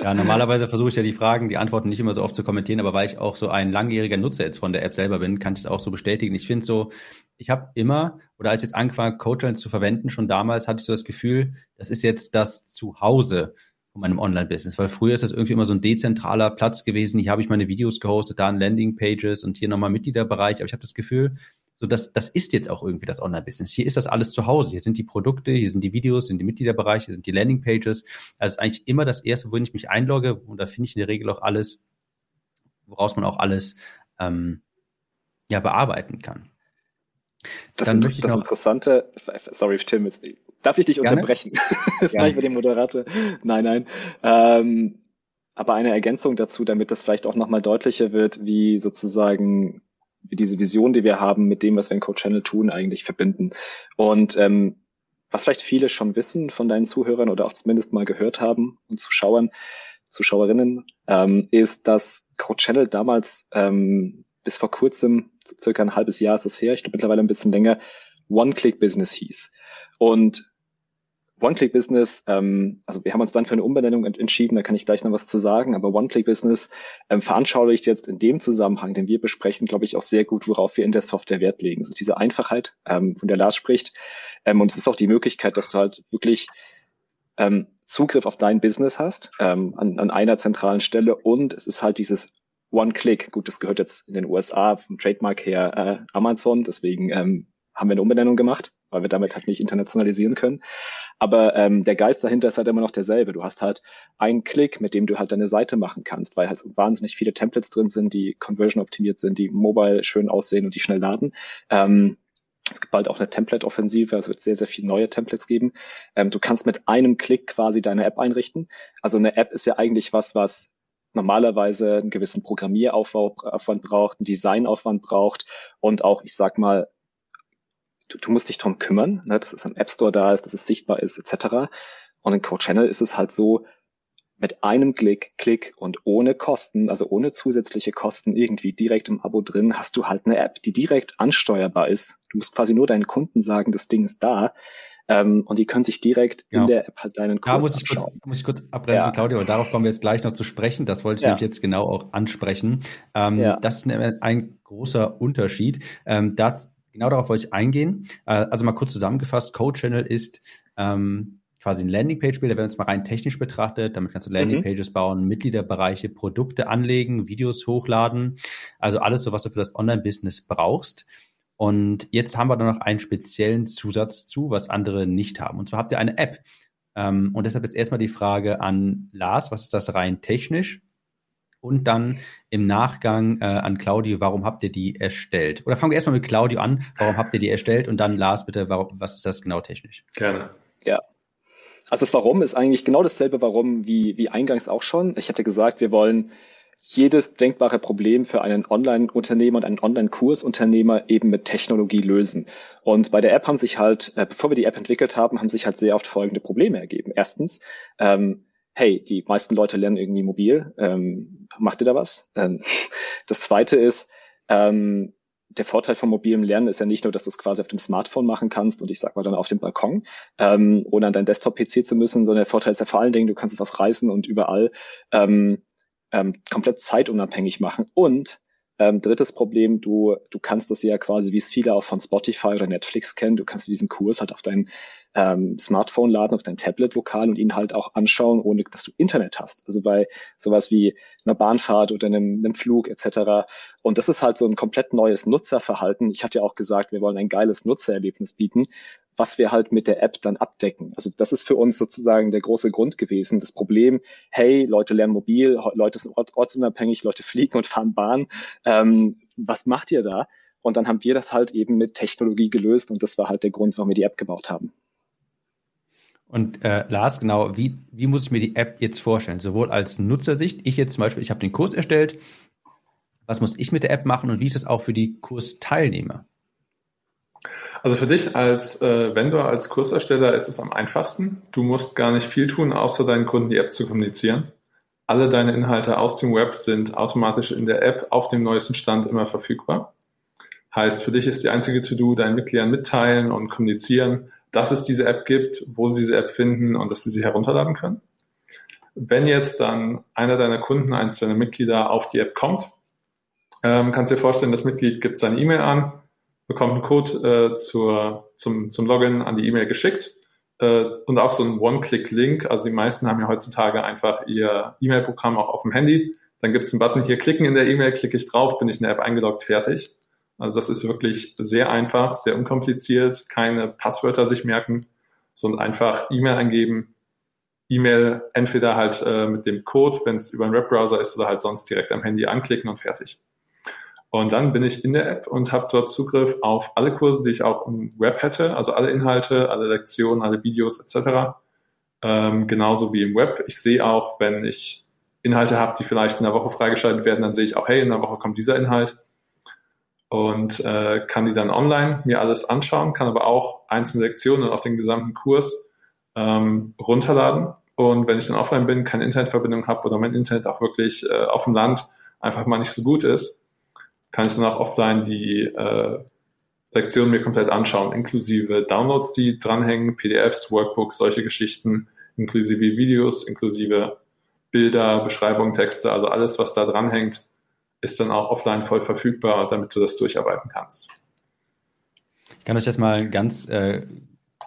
Ja, normalerweise versuche ich ja die Fragen, die Antworten nicht immer so oft zu kommentieren, aber weil ich auch so ein langjähriger Nutzer jetzt von der App selber bin, kann ich es auch so bestätigen. Ich finde so, ich habe immer, oder als ich jetzt angefangen habe, zu verwenden, schon damals hatte ich so das Gefühl, das ist jetzt das Zuhause von meinem Online-Business, weil früher ist das irgendwie immer so ein dezentraler Platz gewesen. Hier habe ich meine Videos gehostet, da ein Landing-Pages und hier nochmal Mitgliederbereich. Aber ich habe das Gefühl, so das, das ist jetzt auch irgendwie das Online-Business. Hier ist das alles zu Hause. Hier sind die Produkte, hier sind die Videos, sind die Mitgliederbereiche, hier sind die Landing-Pages. Also ist eigentlich immer das Erste, wohin ich mich einlogge und da finde ich in der Regel auch alles, woraus man auch alles ähm, ja, bearbeiten kann. Das, Dann möchte ich das noch, Interessante, sorry Tim, jetzt, darf ich dich Gerne? unterbrechen? das mache ich mit dem Moderator. Nein, nein. Ähm, aber eine Ergänzung dazu, damit das vielleicht auch nochmal deutlicher wird, wie sozusagen diese Vision, die wir haben, mit dem, was wir in Code Channel tun, eigentlich verbinden. Und ähm, was vielleicht viele schon wissen von deinen Zuhörern oder auch zumindest mal gehört haben und Zuschauern, Zuschauerinnen, ähm, ist, dass Code Channel damals ähm, bis vor kurzem, circa ein halbes Jahr ist es her, ich glaube mittlerweile ein bisschen länger, One-Click-Business hieß. Und One-Click-Business, ähm, also wir haben uns dann für eine Umbenennung entschieden, da kann ich gleich noch was zu sagen, aber One-Click-Business ähm, veranschaulicht jetzt in dem Zusammenhang, den wir besprechen, glaube ich, auch sehr gut, worauf wir in der Software Wert legen. Es ist diese Einfachheit, ähm, von der Lars spricht, ähm, und es ist auch die Möglichkeit, dass du halt wirklich ähm, Zugriff auf dein Business hast, ähm, an, an einer zentralen Stelle und es ist halt dieses One-Click. Gut, das gehört jetzt in den USA vom Trademark her äh, Amazon, deswegen ähm, haben wir eine Umbenennung gemacht, weil wir damit halt nicht internationalisieren können. Aber ähm, der Geist dahinter ist halt immer noch derselbe. Du hast halt einen Klick, mit dem du halt deine Seite machen kannst, weil halt wahnsinnig viele Templates drin sind, die conversion optimiert sind, die mobile schön aussehen und die schnell laden. Ähm, es gibt bald auch eine Template-Offensive, also wird sehr, sehr viele neue Templates geben. Ähm, du kannst mit einem Klick quasi deine App einrichten. Also eine App ist ja eigentlich was, was normalerweise einen gewissen Programmieraufwand braucht, einen Designaufwand braucht und auch, ich sag mal, du, du musst dich darum kümmern, ne, dass es im App Store da ist, dass es sichtbar ist, etc. Und in Code Channel ist es halt so, mit einem Klick, Klick und ohne Kosten, also ohne zusätzliche Kosten irgendwie direkt im Abo drin, hast du halt eine App, die direkt ansteuerbar ist. Du musst quasi nur deinen Kunden sagen, das Ding ist da. Ähm, und die können sich direkt ja. in der App halt deinen Kurs Da muss ich, kurz, muss ich kurz abbremsen, ja. Claudia, weil darauf kommen wir jetzt gleich noch zu sprechen. Das wollte ich ja. nämlich jetzt genau auch ansprechen. Ähm, ja. Das ist ein großer Unterschied. Ähm, das, genau darauf wollte ich eingehen. Äh, also mal kurz zusammengefasst, Code Channel ist ähm, quasi ein Landingpage-Bilder, wenn man es mal rein technisch betrachtet. Damit kannst du Landingpages mhm. bauen, Mitgliederbereiche, Produkte anlegen, Videos hochladen. Also alles so, was du für das Online-Business brauchst. Und jetzt haben wir da noch einen speziellen Zusatz zu, was andere nicht haben. Und zwar habt ihr eine App. Ähm, und deshalb jetzt erstmal die Frage an Lars, was ist das rein technisch? Und dann im Nachgang äh, an Claudio, warum habt ihr die erstellt? Oder fangen wir erstmal mit Claudio an, warum habt ihr die erstellt? Und dann Lars, bitte, warum, was ist das genau technisch? Gerne. Ja. Also das Warum ist eigentlich genau dasselbe Warum wie, wie eingangs auch schon. Ich hatte gesagt, wir wollen jedes denkbare Problem für einen Online-Unternehmer und einen Online-Kursunternehmer eben mit Technologie lösen. Und bei der App haben sich halt, äh, bevor wir die App entwickelt haben, haben sich halt sehr oft folgende Probleme ergeben. Erstens, ähm, hey, die meisten Leute lernen irgendwie mobil. Ähm, macht ihr da was? Ähm, das zweite ist, ähm, der Vorteil vom mobilen Lernen ist ja nicht nur, dass du es quasi auf dem Smartphone machen kannst und ich sag mal dann auf dem Balkon, ähm, ohne an dein Desktop-PC zu müssen, sondern der Vorteil ist ja vor allen Dingen, du kannst es auf Reisen und überall ähm, ähm, komplett zeitunabhängig machen. Und ähm, drittes Problem, du, du kannst das ja quasi, wie es viele auch von Spotify oder Netflix kennen, du kannst diesen Kurs halt auf dein ähm, Smartphone laden, auf dein Tablet lokal und ihn halt auch anschauen, ohne dass du Internet hast. Also bei sowas wie einer Bahnfahrt oder einem, einem Flug etc. Und das ist halt so ein komplett neues Nutzerverhalten. Ich hatte ja auch gesagt, wir wollen ein geiles Nutzererlebnis bieten was wir halt mit der App dann abdecken. Also das ist für uns sozusagen der große Grund gewesen. Das Problem, hey, Leute lernen mobil, Leute sind ortsunabhängig, Leute fliegen und fahren Bahn. Ähm, was macht ihr da? Und dann haben wir das halt eben mit Technologie gelöst und das war halt der Grund, warum wir die App gebaut haben. Und äh, Lars, genau, wie, wie muss ich mir die App jetzt vorstellen? Sowohl als Nutzersicht, ich jetzt zum Beispiel, ich habe den Kurs erstellt, was muss ich mit der App machen und wie ist es auch für die Kursteilnehmer? Also für dich als äh, Vendor, als Kursersteller ist es am einfachsten. Du musst gar nicht viel tun, außer deinen Kunden die App zu kommunizieren. Alle deine Inhalte aus dem Web sind automatisch in der App auf dem neuesten Stand immer verfügbar. Heißt, für dich ist die einzige To-Do deinen Mitgliedern mitteilen und kommunizieren, dass es diese App gibt, wo sie diese App finden und dass sie sie herunterladen können. Wenn jetzt dann einer deiner Kunden, eins deiner Mitglieder auf die App kommt, ähm, kannst du dir vorstellen, das Mitglied gibt seine E-Mail an, bekommt einen Code äh, zur, zum, zum Login an die E-Mail geschickt äh, und auch so ein One-Click-Link. Also die meisten haben ja heutzutage einfach ihr E-Mail-Programm auch auf dem Handy. Dann gibt es einen Button hier, klicken in der E-Mail, klicke ich drauf, bin ich in der App eingeloggt, fertig. Also das ist wirklich sehr einfach, sehr unkompliziert, keine Passwörter sich merken, sondern einfach E-Mail eingeben, E-Mail entweder halt äh, mit dem Code, wenn es über einen Webbrowser ist, oder halt sonst direkt am Handy anklicken und fertig. Und dann bin ich in der App und habe dort Zugriff auf alle Kurse, die ich auch im Web hätte, also alle Inhalte, alle Lektionen, alle Videos etc. Ähm, genauso wie im Web. Ich sehe auch, wenn ich Inhalte habe, die vielleicht in der Woche freigeschaltet werden, dann sehe ich auch, hey, in der Woche kommt dieser Inhalt und äh, kann die dann online mir alles anschauen, kann aber auch einzelne Lektionen auch den gesamten Kurs ähm, runterladen. Und wenn ich dann offline bin, keine Internetverbindung habe oder mein Internet auch wirklich äh, auf dem Land einfach mal nicht so gut ist, kann ich dann auch offline die äh, Lektionen mir komplett anschauen, inklusive Downloads, die dranhängen, PDFs, Workbooks, solche Geschichten, inklusive Videos, inklusive Bilder, Beschreibungen, Texte, also alles, was da dranhängt, ist dann auch offline voll verfügbar, damit du das durcharbeiten kannst. Ich kann euch das mal ganz äh,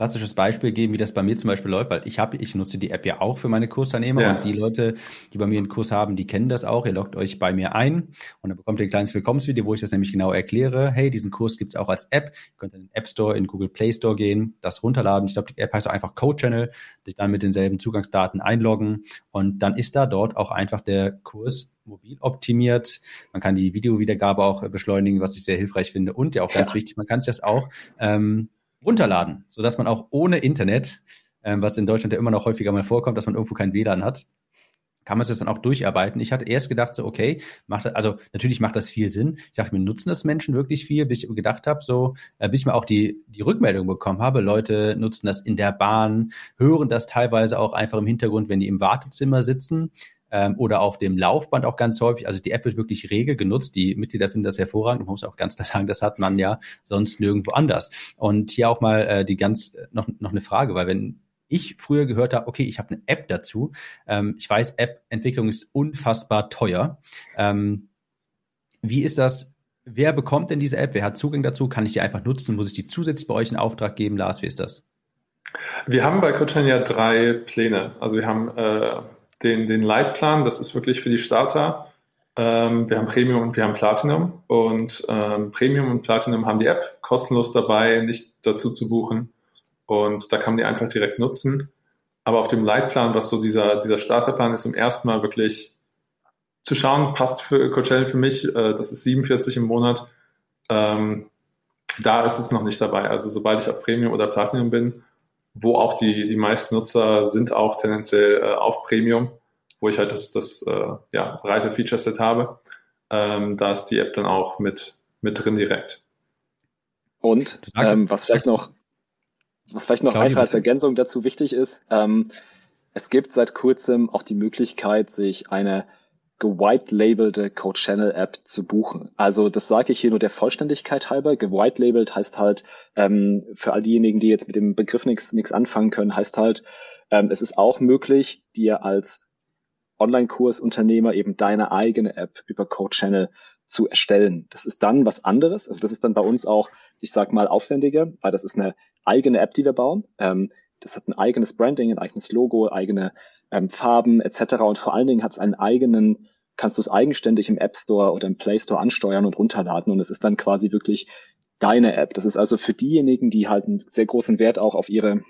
klassisches Beispiel geben, wie das bei mir zum Beispiel läuft, weil ich habe, ich nutze die App ja auch für meine Kursteilnehmer ja. und die Leute, die bei mir einen Kurs haben, die kennen das auch. Ihr loggt euch bei mir ein und dann bekommt ihr ein kleines Willkommensvideo, wo ich das nämlich genau erkläre. Hey, diesen Kurs gibt's auch als App. Ihr könnt in den App Store, in Google Play Store gehen, das runterladen. Ich glaube, die App heißt auch einfach Code Channel, sich dann mit denselben Zugangsdaten einloggen und dann ist da dort auch einfach der Kurs mobil optimiert. Man kann die Videowiedergabe auch beschleunigen, was ich sehr hilfreich finde. Und ja auch ganz ja. wichtig, man kann es das auch ähm, runterladen, sodass man auch ohne Internet, ähm, was in Deutschland ja immer noch häufiger mal vorkommt, dass man irgendwo kein WLAN hat, kann man es dann auch durcharbeiten. Ich hatte erst gedacht, so, okay, macht also natürlich macht das viel Sinn. Ich dachte mir, nutzen das Menschen wirklich viel, bis ich gedacht habe, so, äh, bis ich mir auch die, die Rückmeldung bekommen habe, Leute nutzen das in der Bahn, hören das teilweise auch einfach im Hintergrund, wenn die im Wartezimmer sitzen ähm, oder auf dem Laufband auch ganz häufig. Also die App wird wirklich rege genutzt. Die Mitglieder finden das hervorragend. Man muss auch ganz klar sagen, das hat man ja sonst nirgendwo anders. Und hier auch mal äh, die ganz äh, noch, noch eine Frage, weil wenn ich früher gehört habe, okay, ich habe eine App dazu. Ähm, ich weiß, App-Entwicklung ist unfassbar teuer. Ähm, wie ist das? Wer bekommt denn diese App? Wer hat Zugang dazu? Kann ich die einfach nutzen? Muss ich die zusätzlich bei euch in Auftrag geben? Lars, wie ist das? Wir haben bei Coachan ja drei Pläne. Also wir haben äh, den, den Leitplan, das ist wirklich für die Starter. Ähm, wir haben Premium und wir haben Platinum. Und ähm, Premium und Platinum haben die App kostenlos dabei, nicht dazu zu buchen. Und da kann man die einfach direkt nutzen. Aber auf dem Leitplan, was so dieser, dieser Starterplan ist, im ersten Mal wirklich zu schauen, passt für Coachella für mich, äh, das ist 47 im Monat. Ähm, da ist es noch nicht dabei. Also sobald ich auf Premium oder Platinum bin, wo auch die, die meisten Nutzer sind auch tendenziell äh, auf Premium, wo ich halt das, das äh, ja, breite Feature-Set habe. Ähm, da ist die App dann auch mit, mit drin direkt. Und ähm, was vielleicht noch, was vielleicht noch einfach als Ergänzung dazu wichtig ist, ähm, es gibt seit kurzem auch die Möglichkeit, sich eine gewhite-labelte Code Channel App zu buchen. Also das sage ich hier nur der Vollständigkeit halber. Gewhite-labelt heißt halt, ähm, für all diejenigen, die jetzt mit dem Begriff nichts anfangen können, heißt halt, ähm, es ist auch möglich, dir als Online-Kursunternehmer eben deine eigene App über Code Channel zu erstellen. Das ist dann was anderes. Also das ist dann bei uns auch, ich sag mal, aufwendiger, weil das ist eine eigene App, die wir bauen. Ähm, das hat ein eigenes Branding, ein eigenes Logo, eigene ähm, Farben etc. Und vor allen Dingen hat es einen eigenen, kannst du es eigenständig im App Store oder im Play Store ansteuern und runterladen und es ist dann quasi wirklich deine App. Das ist also für diejenigen, die halt einen sehr großen Wert auch auf ihre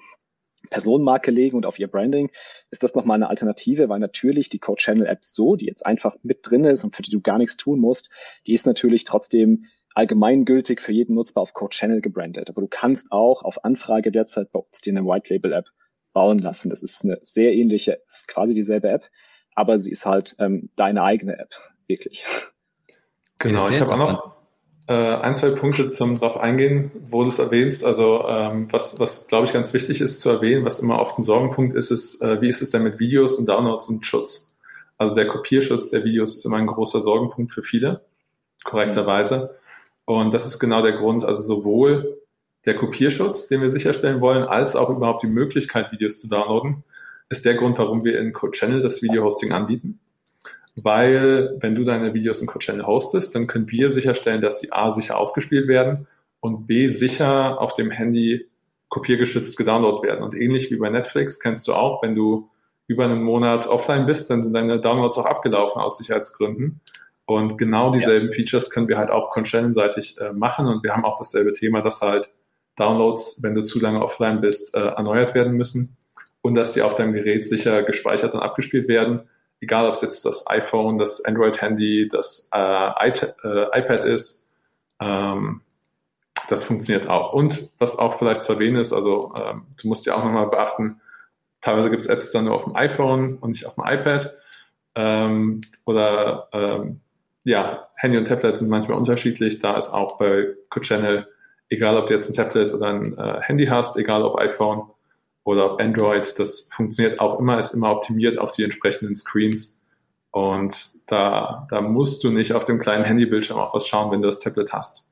Personenmarke legen und auf ihr Branding, ist das nochmal eine Alternative, weil natürlich die Code Channel App so, die jetzt einfach mit drin ist und für die du gar nichts tun musst, die ist natürlich trotzdem allgemeingültig für jeden nutzbar auf Code Channel gebrandet. Aber du kannst auch auf Anfrage derzeit bei uns dir eine White Label App bauen lassen. Das ist eine sehr ähnliche, ist quasi dieselbe App, aber sie ist halt ähm, deine eigene App, wirklich. Genau, ich habe auch noch äh, ein, zwei Punkte zum drauf eingehen, wo du es erwähnst. Also ähm, was, was glaube ich ganz wichtig ist zu erwähnen, was immer oft ein Sorgenpunkt ist, ist, äh, wie ist es denn mit Videos und Downloads und Schutz? Also der Kopierschutz der Videos ist immer ein großer Sorgenpunkt für viele, korrekterweise. Und das ist genau der Grund, also sowohl der Kopierschutz, den wir sicherstellen wollen, als auch überhaupt die Möglichkeit, Videos zu downloaden, ist der Grund, warum wir in CodeChannel das Video-Hosting anbieten. Weil, wenn du deine Videos in CodeChannel hostest, dann können wir sicherstellen, dass sie A sicher ausgespielt werden und B sicher auf dem Handy kopiergeschützt gedownloadet werden. Und ähnlich wie bei Netflix kennst du auch, wenn du über einen Monat offline bist, dann sind deine Downloads auch abgelaufen aus Sicherheitsgründen. Und genau dieselben ja. Features können wir halt auch conchellen-seitig äh, machen. Und wir haben auch dasselbe Thema, dass halt Downloads, wenn du zu lange offline bist, äh, erneuert werden müssen und dass die auf deinem Gerät sicher gespeichert und abgespielt werden. Egal, ob es jetzt das iPhone, das Android-Handy, das äh, äh iPad ist. Ähm, das funktioniert auch. Und was auch vielleicht zu erwähnen ist, also ähm, du musst ja auch nochmal beachten, teilweise gibt es Apps dann nur auf dem iPhone und nicht auf dem iPad. Ähm, oder ähm, ja, Handy und Tablet sind manchmal unterschiedlich. Da ist auch bei CodeChannel, egal ob du jetzt ein Tablet oder ein äh, Handy hast, egal ob iPhone oder ob Android, das funktioniert auch immer, ist immer optimiert auf die entsprechenden Screens. Und da, da musst du nicht auf dem kleinen Handybildschirm auch was schauen, wenn du das Tablet hast.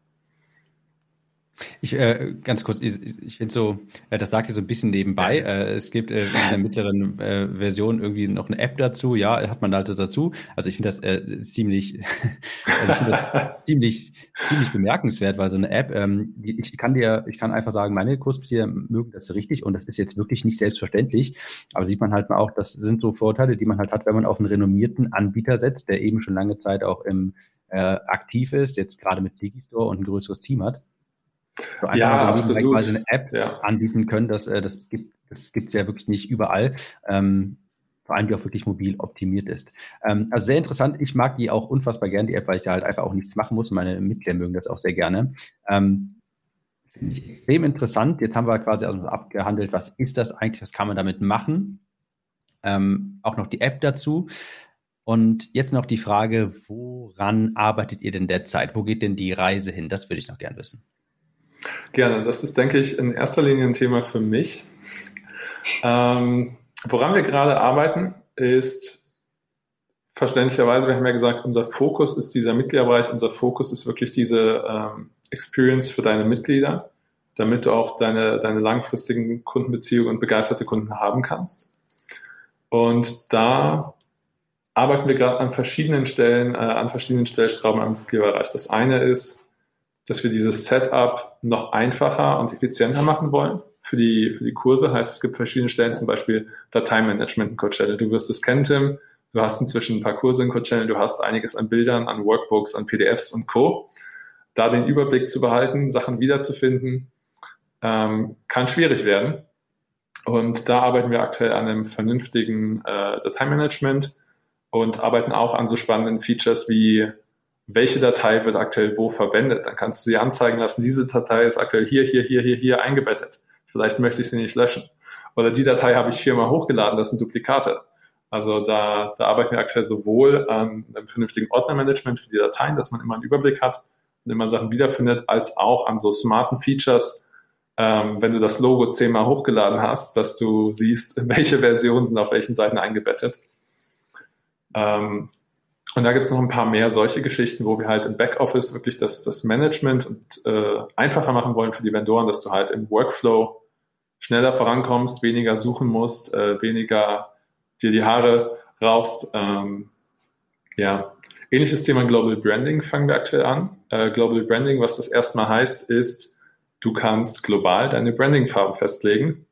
Ich äh, ganz kurz, ich, ich finde so, äh, das sagt ihr so ein bisschen nebenbei. Äh, es gibt äh, in der mittleren äh, Version irgendwie noch eine App dazu, ja, hat man halt dazu. Also ich finde das äh, ziemlich, also ich finde das ziemlich, ziemlich bemerkenswert, weil so eine App, ähm, ich kann dir, ich kann einfach sagen, meine Kursmitglieder mögen das richtig und das ist jetzt wirklich nicht selbstverständlich. Aber sieht man halt mal auch, das sind so Vorteile, die man halt hat, wenn man auf einen renommierten Anbieter setzt, der eben schon lange Zeit auch im äh, aktiv ist, jetzt gerade mit Digistore und ein größeres Team hat. Einfach ja, so absolut. mal so eine App ja. anbieten können, das, äh, das gibt das gibt's ja wirklich nicht überall. Ähm, vor allem die auch wirklich mobil optimiert ist. Ähm, also sehr interessant. Ich mag die auch unfassbar gern, die App, weil ich ja halt einfach auch nichts machen muss. Meine Mitglieder mögen das auch sehr gerne. Ähm, Finde ich extrem interessant. Jetzt haben wir quasi also abgehandelt, was ist das eigentlich, was kann man damit machen. Ähm, auch noch die App dazu. Und jetzt noch die Frage, woran arbeitet ihr denn derzeit? Wo geht denn die Reise hin? Das würde ich noch gern wissen. Gerne. Das ist, denke ich, in erster Linie ein Thema für mich. Ähm, woran wir gerade arbeiten, ist verständlicherweise, wir haben ja gesagt, unser Fokus ist dieser Mitgliederbereich, unser Fokus ist wirklich diese ähm, Experience für deine Mitglieder, damit du auch deine, deine langfristigen Kundenbeziehungen und begeisterte Kunden haben kannst. Und da arbeiten wir gerade an verschiedenen Stellen, äh, an verschiedenen Stellschrauben am Mitgliederbereich. Das eine ist, dass wir dieses Setup noch einfacher und effizienter machen wollen. Für die, für die Kurse heißt, es gibt verschiedene Stellen, zum Beispiel Dateimanagement in Coachella. Du wirst es kennen, Tim. Du hast inzwischen ein paar Kurse in Coachella. Du hast einiges an Bildern, an Workbooks, an PDFs und Co. Da den Überblick zu behalten, Sachen wiederzufinden, ähm, kann schwierig werden. Und da arbeiten wir aktuell an einem vernünftigen äh, Dateimanagement und arbeiten auch an so spannenden Features wie welche Datei wird aktuell wo verwendet. Dann kannst du dir anzeigen lassen, diese Datei ist aktuell hier, hier, hier, hier, hier eingebettet. Vielleicht möchte ich sie nicht löschen. Oder die Datei habe ich viermal hochgeladen, das sind Duplikate. Also da, da arbeiten wir aktuell sowohl an einem vernünftigen Ordnermanagement für die Dateien, dass man immer einen Überblick hat und immer Sachen wiederfindet, als auch an so smarten Features, ähm, wenn du das Logo zehnmal hochgeladen hast, dass du siehst, welche Versionen sind auf welchen Seiten eingebettet. Ähm, und da gibt es noch ein paar mehr solche Geschichten, wo wir halt im Backoffice wirklich das, das Management und, äh, einfacher machen wollen für die Vendoren, dass du halt im Workflow schneller vorankommst, weniger suchen musst, äh, weniger dir die Haare raufst. Ähm, ja, ähnliches Thema Global Branding fangen wir aktuell an. Äh, Global Branding, was das erstmal heißt, ist, du kannst global deine Branding-Farben festlegen.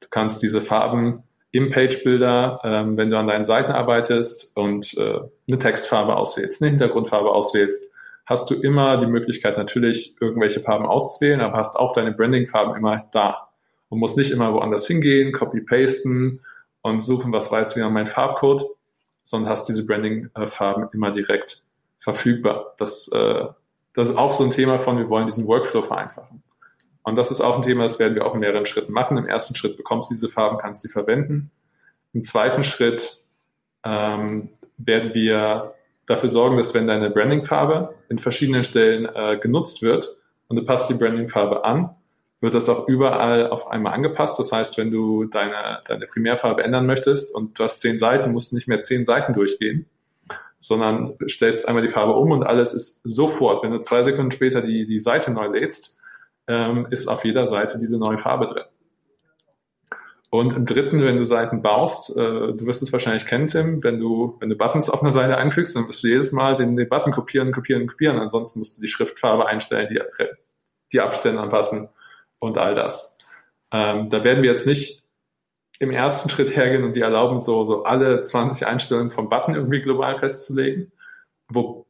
Du kannst diese Farben im Page-Builder, ähm, wenn du an deinen Seiten arbeitest und äh, eine Textfarbe auswählst, eine Hintergrundfarbe auswählst, hast du immer die Möglichkeit, natürlich irgendwelche Farben auszuwählen, aber hast auch deine Branding-Farben immer da und musst nicht immer woanders hingehen, copy-pasten und suchen, was war jetzt wieder mein Farbcode, sondern hast diese Branding-Farben immer direkt verfügbar. Das, äh, das ist auch so ein Thema von, wir wollen diesen Workflow vereinfachen. Und das ist auch ein Thema, das werden wir auch in mehreren Schritten machen. Im ersten Schritt bekommst du diese Farben, kannst sie verwenden. Im zweiten Schritt ähm, werden wir dafür sorgen, dass wenn deine Brandingfarbe in verschiedenen Stellen äh, genutzt wird und du passt die Brandingfarbe an, wird das auch überall auf einmal angepasst. Das heißt, wenn du deine, deine Primärfarbe ändern möchtest und du hast zehn Seiten, musst du nicht mehr zehn Seiten durchgehen, sondern stellst einmal die Farbe um und alles ist sofort, wenn du zwei Sekunden später die, die Seite neu lädst, ähm, ist auf jeder Seite diese neue Farbe drin. Und im dritten, wenn du Seiten baust, äh, du wirst es wahrscheinlich kennen, Tim, wenn du, wenn du Buttons auf einer Seite einfügst, dann musst du jedes Mal den, den Button kopieren, kopieren, kopieren. Ansonsten musst du die Schriftfarbe einstellen, die, die Abstände anpassen und all das. Ähm, da werden wir jetzt nicht im ersten Schritt hergehen und die erlauben, so, so alle 20 Einstellungen vom Button irgendwie global festzulegen.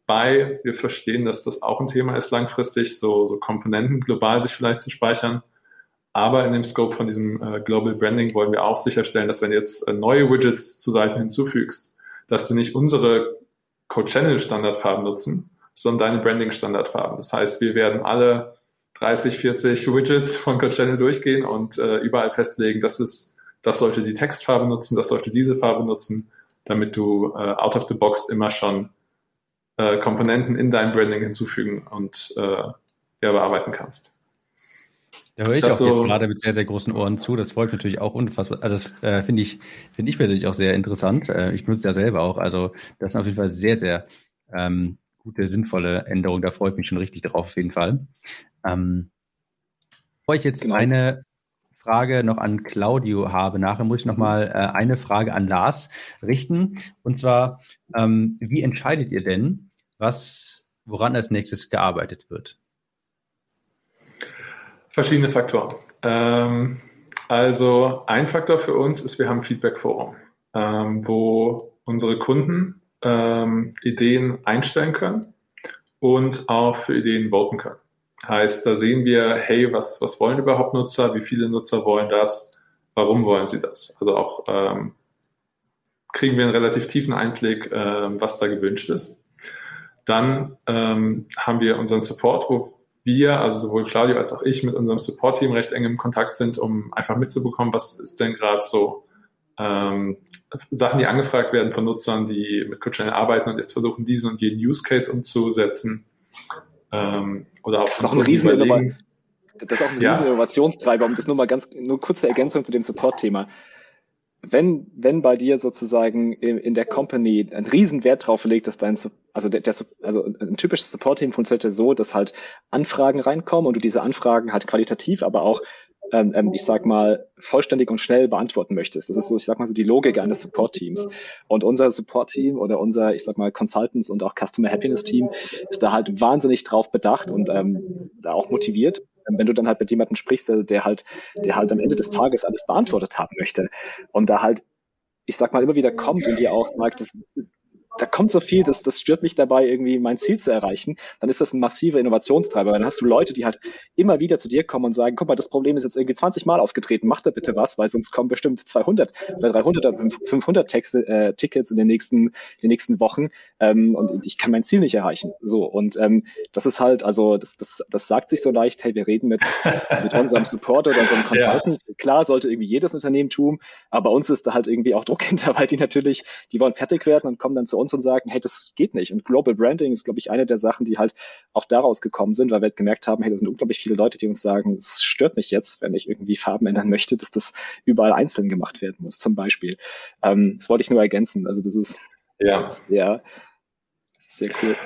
Wobei wir verstehen, dass das auch ein Thema ist, langfristig so, so Komponenten global sich vielleicht zu speichern. Aber in dem Scope von diesem äh, Global Branding wollen wir auch sicherstellen, dass wenn du jetzt äh, neue Widgets zu Seiten hinzufügst, dass du nicht unsere Code-Channel-Standardfarben nutzen, sondern deine Branding-Standardfarben. Das heißt, wir werden alle 30, 40 Widgets von Code-Channel durchgehen und äh, überall festlegen, dass es, das sollte die Textfarbe nutzen, das sollte diese Farbe nutzen, damit du äh, out of the box immer schon äh, Komponenten in dein Branding hinzufügen und äh, ja, bearbeiten kannst. Da höre ich das auch so, jetzt gerade mit sehr, sehr großen Ohren zu. Das freut natürlich auch unfassbar. Also das äh, finde ich, finde ich persönlich auch sehr interessant. Äh, ich benutze ja selber auch. Also das sind auf jeden Fall sehr, sehr ähm, gute, sinnvolle Änderungen. Da freue ich mich schon richtig drauf, auf jeden Fall. Ähm, bevor ich jetzt genau. eine Frage noch an Claudio habe, nachher muss ich nochmal äh, eine Frage an Lars richten. Und zwar, ähm, wie entscheidet ihr denn, was, woran als nächstes gearbeitet wird? Verschiedene Faktoren. Ähm, also ein Faktor für uns ist, wir haben ein Feedback-Forum, ähm, wo unsere Kunden ähm, Ideen einstellen können und auch für Ideen voten können. Heißt, da sehen wir, hey, was, was wollen überhaupt Nutzer, wie viele Nutzer wollen das, warum wollen sie das? Also auch ähm, kriegen wir einen relativ tiefen Einblick, äh, was da gewünscht ist. Dann ähm, haben wir unseren Support, wo wir, also sowohl Claudio als auch ich, mit unserem Support-Team recht eng im Kontakt sind, um einfach mitzubekommen, was ist denn gerade so ähm, Sachen, die angefragt werden von Nutzern, die mit CodeChannel arbeiten und jetzt versuchen, diesen und jeden Use Case umzusetzen. Ähm, oder auch das ist auch ein riesen das ist auch ein ja. riesen Innovationstreiber, um das nur mal ganz, nur kurze Ergänzung zu dem Support-Thema wenn, wenn bei dir sozusagen in, in der Company ein Riesenwert drauf liegt, dass dein, also der, der also ein typisches Support-Team funktioniert ja so, dass halt Anfragen reinkommen und du diese Anfragen halt qualitativ, aber auch ähm, ähm, ich sag mal, vollständig und schnell beantworten möchtest. Das ist so, ich sag mal so die Logik eines Support-Teams. Und unser Support-Team oder unser, ich sag mal, Consultants und auch Customer Happiness-Team ist da halt wahnsinnig drauf bedacht und ähm, da auch motiviert, ähm, wenn du dann halt mit jemandem sprichst, der, halt, der halt am Ende des Tages alles beantwortet haben möchte und da halt, ich sag mal, immer wieder kommt und dir auch sagt, das, da kommt so viel, das, das stört mich dabei, irgendwie mein Ziel zu erreichen, dann ist das ein massiver Innovationstreiber. Dann hast du Leute, die halt immer wieder zu dir kommen und sagen, guck mal, das Problem ist jetzt irgendwie 20 Mal aufgetreten, mach da bitte was, weil sonst kommen bestimmt 200 oder 300 oder 500 Texte, äh, Tickets in den nächsten, den nächsten Wochen ähm, und ich kann mein Ziel nicht erreichen. So, und ähm, das ist halt, also das, das, das sagt sich so leicht, hey, wir reden mit, mit unserem Support oder unserem Consultant. Ja. Klar, sollte irgendwie jedes Unternehmen tun, aber bei uns ist da halt irgendwie auch Druck hinter, weil die natürlich, die wollen fertig werden und kommen dann zu uns und sagen, hey, das geht nicht. Und Global Branding ist, glaube ich, eine der Sachen, die halt auch daraus gekommen sind, weil wir halt gemerkt haben, hey, da sind unglaublich viele Leute, die uns sagen, es stört mich jetzt, wenn ich irgendwie Farben ändern möchte, dass das überall einzeln gemacht werden muss, zum Beispiel. Ähm, das wollte ich nur ergänzen. Also das ist, ja. Das ist sehr, das ist sehr cool.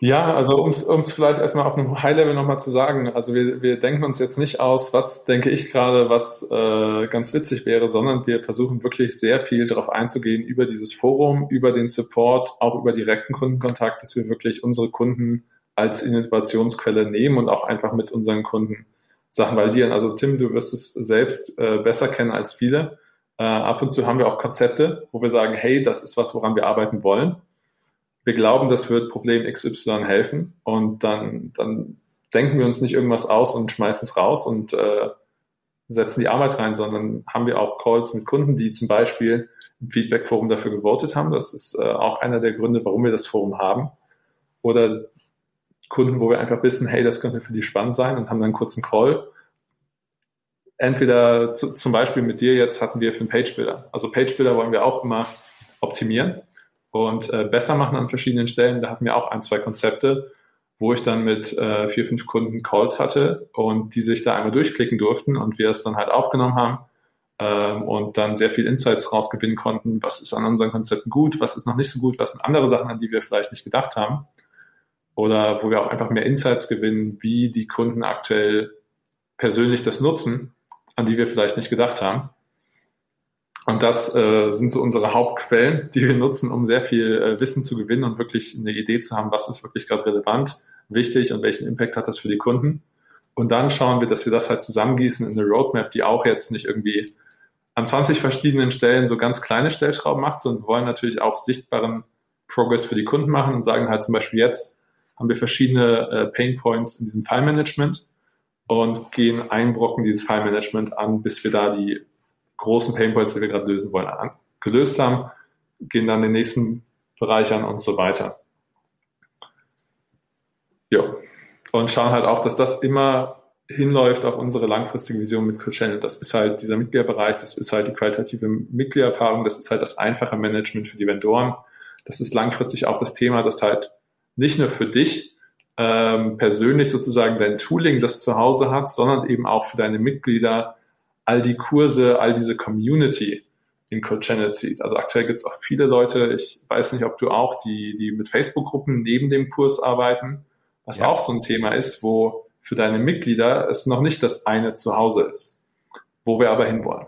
Ja, also um es vielleicht erstmal auf einem High-Level nochmal zu sagen, also wir, wir denken uns jetzt nicht aus, was denke ich gerade, was äh, ganz witzig wäre, sondern wir versuchen wirklich sehr viel darauf einzugehen über dieses Forum, über den Support, auch über direkten Kundenkontakt, dass wir wirklich unsere Kunden als Innovationsquelle nehmen und auch einfach mit unseren Kunden Sachen validieren. Also Tim, du wirst es selbst äh, besser kennen als viele. Äh, ab und zu haben wir auch Konzepte, wo wir sagen, hey, das ist was, woran wir arbeiten wollen wir glauben, das wird Problem XY helfen und dann, dann denken wir uns nicht irgendwas aus und schmeißen es raus und äh, setzen die Arbeit rein, sondern haben wir auch Calls mit Kunden, die zum Beispiel im Feedback-Forum dafür gewotet haben. Das ist äh, auch einer der Gründe, warum wir das Forum haben. Oder Kunden, wo wir einfach wissen, hey, das könnte für die spannend sein und haben dann einen kurzen Call. Entweder zu, zum Beispiel mit dir jetzt hatten wir für einen Page-Builder. Also Page-Builder wollen wir auch immer optimieren und äh, besser machen an verschiedenen Stellen. Da hatten wir auch ein, zwei Konzepte, wo ich dann mit äh, vier, fünf Kunden Calls hatte und die sich da einmal durchklicken durften und wir es dann halt aufgenommen haben ähm, und dann sehr viel Insights rausgewinnen konnten, was ist an unseren Konzepten gut, was ist noch nicht so gut, was sind andere Sachen, an die wir vielleicht nicht gedacht haben. Oder wo wir auch einfach mehr Insights gewinnen, wie die Kunden aktuell persönlich das nutzen, an die wir vielleicht nicht gedacht haben. Und das äh, sind so unsere Hauptquellen, die wir nutzen, um sehr viel äh, Wissen zu gewinnen und wirklich eine Idee zu haben, was ist wirklich gerade relevant, wichtig und welchen Impact hat das für die Kunden. Und dann schauen wir, dass wir das halt zusammengießen in eine Roadmap, die auch jetzt nicht irgendwie an 20 verschiedenen Stellen so ganz kleine Stellschrauben macht, sondern wir wollen natürlich auch sichtbaren Progress für die Kunden machen und sagen halt zum Beispiel jetzt haben wir verschiedene äh, Pain Points in diesem File Management und gehen einen Brocken dieses File Management an, bis wir da die großen Pain Points, die wir gerade lösen wollen, an, gelöst haben, gehen dann den nächsten Bereich an und so weiter. Ja. Und schauen halt auch, dass das immer hinläuft auf unsere langfristige Vision mit CoChannel. Das ist halt dieser Mitgliederbereich, das ist halt die qualitative Mitgliedererfahrung, das ist halt das einfache Management für die Vendoren. Das ist langfristig auch das Thema, das halt nicht nur für dich ähm, persönlich sozusagen dein Tooling, das zu Hause hat, sondern eben auch für deine Mitglieder all die Kurse, all diese Community in CodeChannel zieht. Also aktuell gibt es auch viele Leute, ich weiß nicht, ob du auch, die, die mit Facebook-Gruppen neben dem Kurs arbeiten, was ja. auch so ein Thema ist, wo für deine Mitglieder es noch nicht das eine Zuhause ist, wo wir aber hinwollen.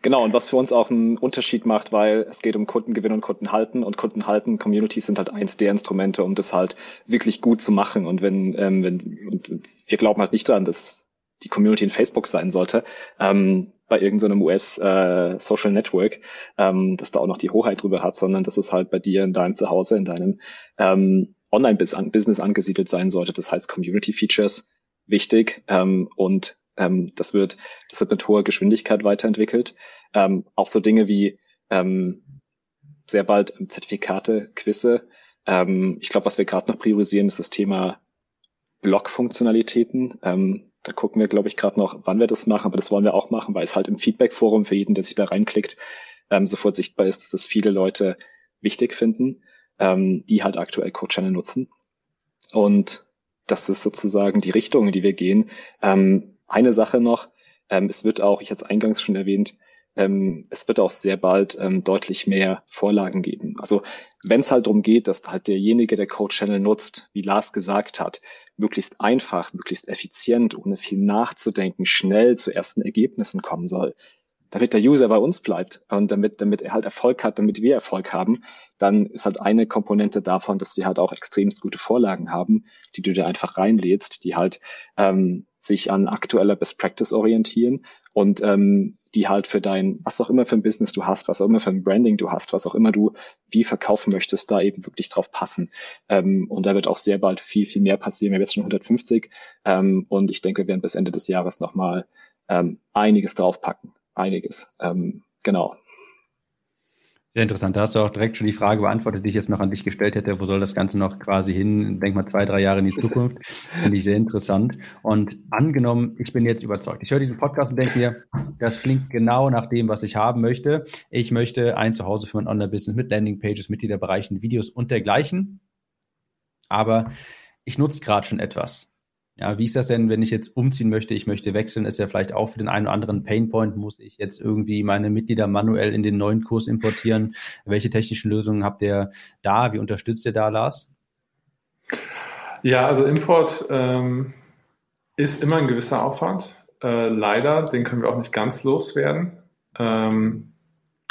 Genau, und was für uns auch einen Unterschied macht, weil es geht um Kundengewinn und Kundenhalten und Kundenhalten, Communities sind halt eins der Instrumente, um das halt wirklich gut zu machen. Und wenn, ähm, wenn und wir glauben halt nicht daran, dass die Community in Facebook sein sollte, ähm, bei irgendeinem US äh, Social Network, ähm, dass da auch noch die Hoheit drüber hat, sondern dass es halt bei dir in deinem Zuhause, in deinem ähm, Online-Business angesiedelt sein sollte. Das heißt Community Features wichtig ähm, und ähm, das wird, das wird mit hoher Geschwindigkeit weiterentwickelt. Ähm, auch so Dinge wie ähm, sehr bald Zertifikate, Quizze. Ähm, ich glaube, was wir gerade noch priorisieren, ist das Thema Blog-Funktionalitäten. Ähm, da gucken wir, glaube ich, gerade noch, wann wir das machen, aber das wollen wir auch machen, weil es halt im Feedback-Forum für jeden, der sich da reinklickt, ähm, sofort sichtbar ist, dass das viele Leute wichtig finden, ähm, die halt aktuell Code-Channel nutzen. Und das ist sozusagen die Richtung, in die wir gehen. Ähm, eine Sache noch, ähm, es wird auch, ich hatte es eingangs schon erwähnt, ähm, es wird auch sehr bald ähm, deutlich mehr Vorlagen geben. Also wenn es halt darum geht, dass halt derjenige, der Code Channel nutzt, wie Lars gesagt hat, möglichst einfach, möglichst effizient, ohne viel nachzudenken, schnell zu ersten Ergebnissen kommen soll, damit der User bei uns bleibt und damit, damit er halt Erfolg hat, damit wir Erfolg haben, dann ist halt eine Komponente davon, dass wir halt auch extremst gute Vorlagen haben, die du dir einfach reinlädst, die halt ähm, sich an aktueller Best Practice orientieren und ähm, die halt für dein, was auch immer für ein Business du hast, was auch immer für ein Branding du hast, was auch immer du wie verkaufen möchtest, da eben wirklich drauf passen. Ähm, und da wird auch sehr bald viel, viel mehr passieren. Wir haben jetzt schon 150 ähm, und ich denke, wir werden bis Ende des Jahres nochmal ähm, einiges draufpacken einiges. Ähm, genau. Sehr interessant. Da hast du auch direkt schon die Frage beantwortet, die ich jetzt noch an dich gestellt hätte. Wo soll das Ganze noch quasi hin? Denk mal zwei, drei Jahre in die Zukunft. Finde ich sehr interessant. Und angenommen, ich bin jetzt überzeugt. Ich höre diesen Podcast und denke mir, das klingt genau nach dem, was ich haben möchte. Ich möchte ein Zuhause für mein Online-Business mit Landingpages, Mitgliederbereichen, Videos und dergleichen. Aber ich nutze gerade schon etwas. Ja, wie ist das denn, wenn ich jetzt umziehen möchte, ich möchte wechseln, ist ja vielleicht auch für den einen oder anderen Painpoint, muss ich jetzt irgendwie meine Mitglieder manuell in den neuen Kurs importieren? Welche technischen Lösungen habt ihr da? Wie unterstützt ihr da, Lars? Ja, also Import ähm, ist immer ein gewisser Aufwand. Äh, leider, den können wir auch nicht ganz loswerden. Ähm,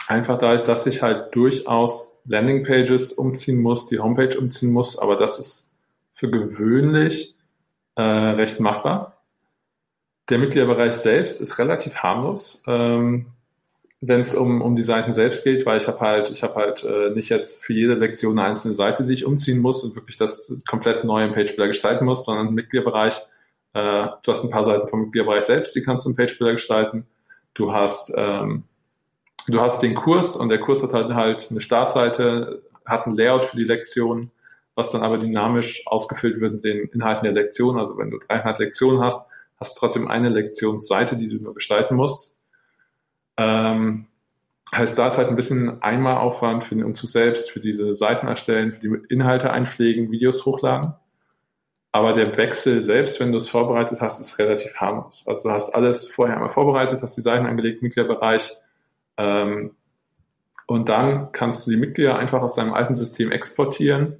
einfach dadurch, dass ich halt durchaus Landingpages umziehen muss, die Homepage umziehen muss, aber das ist für gewöhnlich äh, recht machbar. Der Mitgliederbereich selbst ist relativ harmlos, ähm, wenn es um, um die Seiten selbst geht, weil ich habe halt, ich habe halt äh, nicht jetzt für jede Lektion eine einzelne Seite, die ich umziehen muss und wirklich das komplett neu im Pagebuilder gestalten muss, sondern im Mitgliederbereich, äh, du hast ein paar Seiten vom Mitgliederbereich selbst, die kannst du im Pagebuilder gestalten. Du hast, ähm, du hast den Kurs und der Kurs hat halt, halt eine Startseite, hat ein Layout für die Lektion, was dann aber dynamisch ausgefüllt wird mit den Inhalten der Lektion. Also wenn du dreieinhalb Lektionen hast, hast du trotzdem eine Lektionsseite, die du nur gestalten musst. Ähm, heißt, da ist halt ein bisschen Einmalaufwand für den Umzug selbst, für diese Seiten erstellen, für die Inhalte einpflegen, Videos hochladen. Aber der Wechsel selbst, wenn du es vorbereitet hast, ist relativ harmlos. Also du hast alles vorher einmal vorbereitet, hast die Seiten angelegt, Mitgliederbereich. Ähm, und dann kannst du die Mitglieder einfach aus deinem alten System exportieren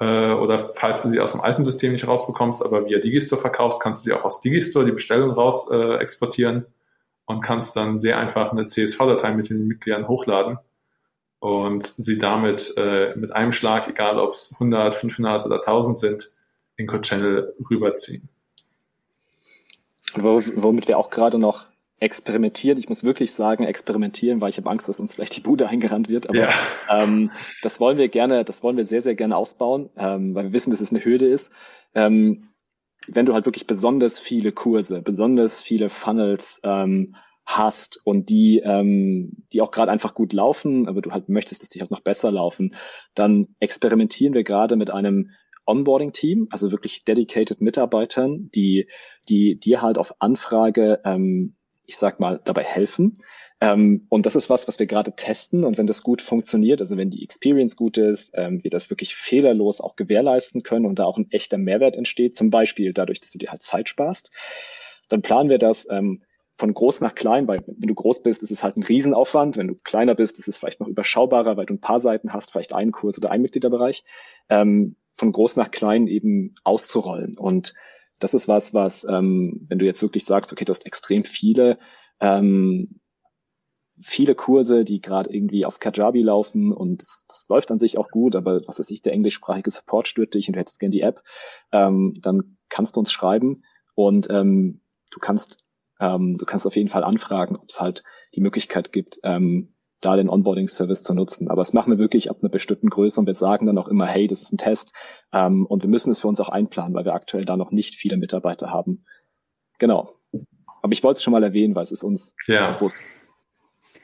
äh, oder falls du sie aus dem alten System nicht rausbekommst, aber via Digistore verkaufst, kannst du sie auch aus Digistore die Bestellung raus äh, exportieren und kannst dann sehr einfach eine CSV-Datei mit den Mitgliedern hochladen und sie damit äh, mit einem Schlag, egal ob es 100, 500 oder 1000 sind, in Code Channel rüberziehen. womit wir auch gerade noch experimentieren. Ich muss wirklich sagen, experimentieren, weil ich habe Angst, dass uns vielleicht die Bude eingerannt wird. Aber ja. ähm, das wollen wir gerne, das wollen wir sehr, sehr gerne ausbauen, ähm, weil wir wissen, dass es eine Hürde ist. Ähm, wenn du halt wirklich besonders viele Kurse, besonders viele Funnels ähm, hast und die, ähm, die auch gerade einfach gut laufen, aber du halt möchtest, dass die halt noch besser laufen, dann experimentieren wir gerade mit einem Onboarding-Team, also wirklich dedicated Mitarbeitern, die, die dir halt auf Anfrage, ähm, ich sag mal, dabei helfen. Ähm, und das ist was, was wir gerade testen. Und wenn das gut funktioniert, also wenn die Experience gut ist, ähm, wir das wirklich fehlerlos auch gewährleisten können und da auch ein echter Mehrwert entsteht, zum Beispiel dadurch, dass du dir halt Zeit sparst, dann planen wir das ähm, von groß nach klein, weil wenn du groß bist, ist es halt ein Riesenaufwand. Wenn du kleiner bist, ist es vielleicht noch überschaubarer, weil du ein paar Seiten hast, vielleicht einen Kurs oder einen Mitgliederbereich. Ähm, von groß nach klein eben auszurollen. Und das ist was, was, ähm, wenn du jetzt wirklich sagst, okay, du hast extrem viele, ähm, viele Kurse, die gerade irgendwie auf Kajabi laufen und das, das, läuft an sich auch gut, aber was weiß ich, der englischsprachige Support stört dich und du hättest gerne die App, ähm, dann kannst du uns schreiben und ähm, du kannst ähm, du kannst auf jeden Fall anfragen, ob es halt die Möglichkeit gibt, ähm, da den Onboarding-Service zu nutzen. Aber es machen wir wirklich ab einer bestimmten Größe und wir sagen dann auch immer, hey, das ist ein Test ähm, und wir müssen es für uns auch einplanen, weil wir aktuell da noch nicht viele Mitarbeiter haben. Genau. Aber ich wollte es schon mal erwähnen, weil es ist uns ja. bewusst.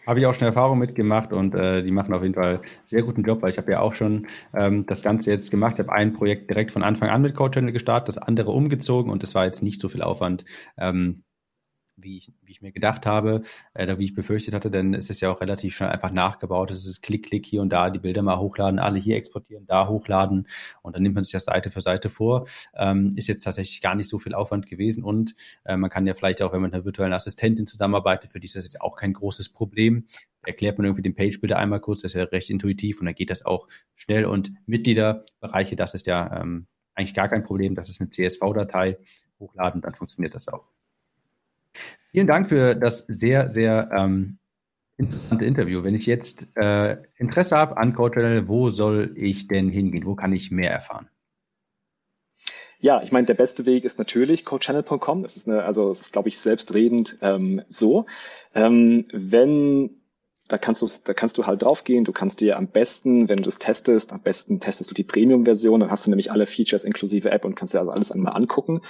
Habe ich auch schon Erfahrung mitgemacht und äh, die machen auf jeden Fall sehr guten Job, weil ich habe ja auch schon ähm, das Ganze jetzt gemacht. Ich habe ein Projekt direkt von Anfang an mit Code Channel gestartet, das andere umgezogen und das war jetzt nicht so viel Aufwand. Ähm, wie ich, wie ich mir gedacht habe, äh, oder wie ich befürchtet hatte, denn es ist ja auch relativ schnell einfach nachgebaut. Es ist Klick, Klick hier und da, die Bilder mal hochladen, alle hier exportieren, da hochladen und dann nimmt man sich das Seite für Seite vor. Ähm, ist jetzt tatsächlich gar nicht so viel Aufwand gewesen und äh, man kann ja vielleicht auch, wenn man mit einer virtuellen Assistentin zusammenarbeitet, für die ist das jetzt auch kein großes Problem. Erklärt man irgendwie den Page-Bilder einmal kurz, das ist ja recht intuitiv und dann geht das auch schnell und Mitgliederbereiche, das ist ja ähm, eigentlich gar kein Problem, das ist eine CSV-Datei, hochladen, dann funktioniert das auch. Vielen Dank für das sehr, sehr ähm, interessante Interview. Wenn ich jetzt äh, Interesse habe an Code wo soll ich denn hingehen? Wo kann ich mehr erfahren? Ja, ich meine, der beste Weg ist natürlich codechannel.com. Das ist eine, also das ist, glaube ich, selbstredend ähm, so. Ähm, wenn da kannst du, da kannst du halt draufgehen. Du kannst dir am besten, wenn du das testest, am besten testest du die Premium-Version, dann hast du nämlich alle Features inklusive App und kannst dir also alles einmal angucken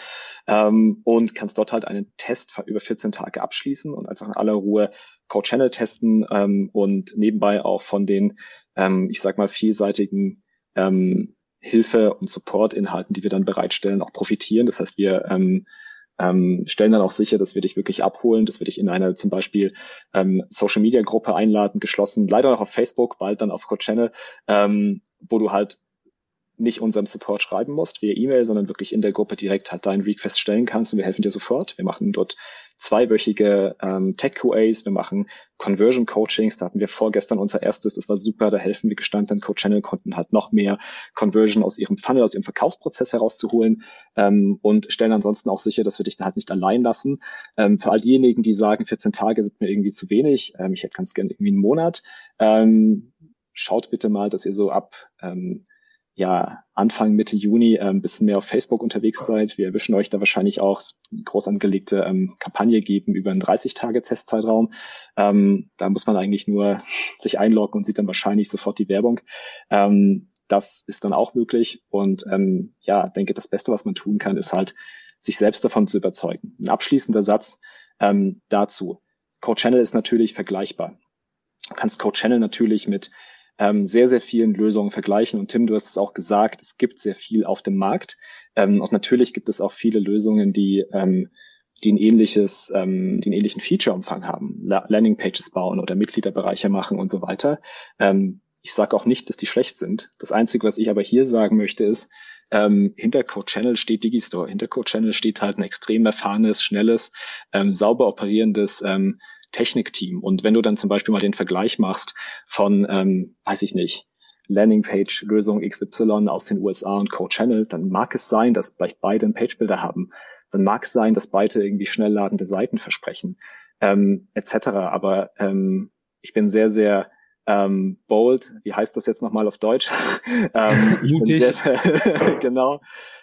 ähm, und kannst dort halt einen Test über 14 Tage abschließen und einfach in aller Ruhe Code Channel testen ähm, und nebenbei auch von den, ähm, ich sag mal, vielseitigen ähm, Hilfe- und Support-Inhalten, die wir dann bereitstellen, auch profitieren. Das heißt, wir ähm, stellen dann auch sicher, dass wir dich wirklich abholen, dass wir dich in eine zum Beispiel ähm, Social Media Gruppe einladen, geschlossen, leider noch auf Facebook, bald dann auf Code Channel, ähm, wo du halt nicht unserem Support schreiben musst via E-Mail, sondern wirklich in der Gruppe direkt halt deinen Request stellen kannst und wir helfen dir sofort. Wir machen dort zweiwöchige ähm, Tech-QAs, wir machen Conversion-Coachings, da hatten wir vorgestern unser erstes, das war super, da helfen wir gestandenen Code-Channel-Konten halt noch mehr Conversion aus ihrem Funnel, aus ihrem Verkaufsprozess herauszuholen ähm, und stellen ansonsten auch sicher, dass wir dich da halt nicht allein lassen. Ähm, für all diejenigen, die sagen, 14 Tage sind mir irgendwie zu wenig, ähm, ich hätte ganz gerne irgendwie einen Monat, ähm, schaut bitte mal, dass ihr so ab ähm, ja, Anfang, Mitte Juni ein bisschen mehr auf Facebook unterwegs seid. Wir erwischen euch da wahrscheinlich auch groß angelegte ähm, Kampagne geben über einen 30-Tage-Testzeitraum. Ähm, da muss man eigentlich nur sich einloggen und sieht dann wahrscheinlich sofort die Werbung. Ähm, das ist dann auch möglich. Und ähm, ja, denke, das Beste, was man tun kann, ist halt, sich selbst davon zu überzeugen. Ein abschließender Satz ähm, dazu. Code Channel ist natürlich vergleichbar. Du kannst Code Channel natürlich mit ähm, sehr, sehr vielen Lösungen vergleichen. Und Tim, du hast es auch gesagt, es gibt sehr viel auf dem Markt. Ähm, und natürlich gibt es auch viele Lösungen, die, ähm, die ein ähnliches, ähm, einen ähnlichen Feature-Umfang haben, Landing-Pages bauen oder Mitgliederbereiche machen und so weiter. Ähm, ich sage auch nicht, dass die schlecht sind. Das Einzige, was ich aber hier sagen möchte, ist, ähm, hinter Code Channel steht Digistore. Hinter Code Channel steht halt ein extrem erfahrenes, schnelles, ähm, sauber operierendes ähm, Technikteam. Und wenn du dann zum Beispiel mal den Vergleich machst von, ähm, weiß ich nicht, Landingpage-Lösung XY aus den USA und Code Channel, dann mag es sein, dass vielleicht beide einen Page-Builder haben. Dann mag es sein, dass beide irgendwie schnell ladende Seiten versprechen, ähm, etc. Aber ähm, ich bin sehr, sehr ähm, bold. Wie heißt das jetzt nochmal auf Deutsch? ähm, Mutig. Sehr, genau.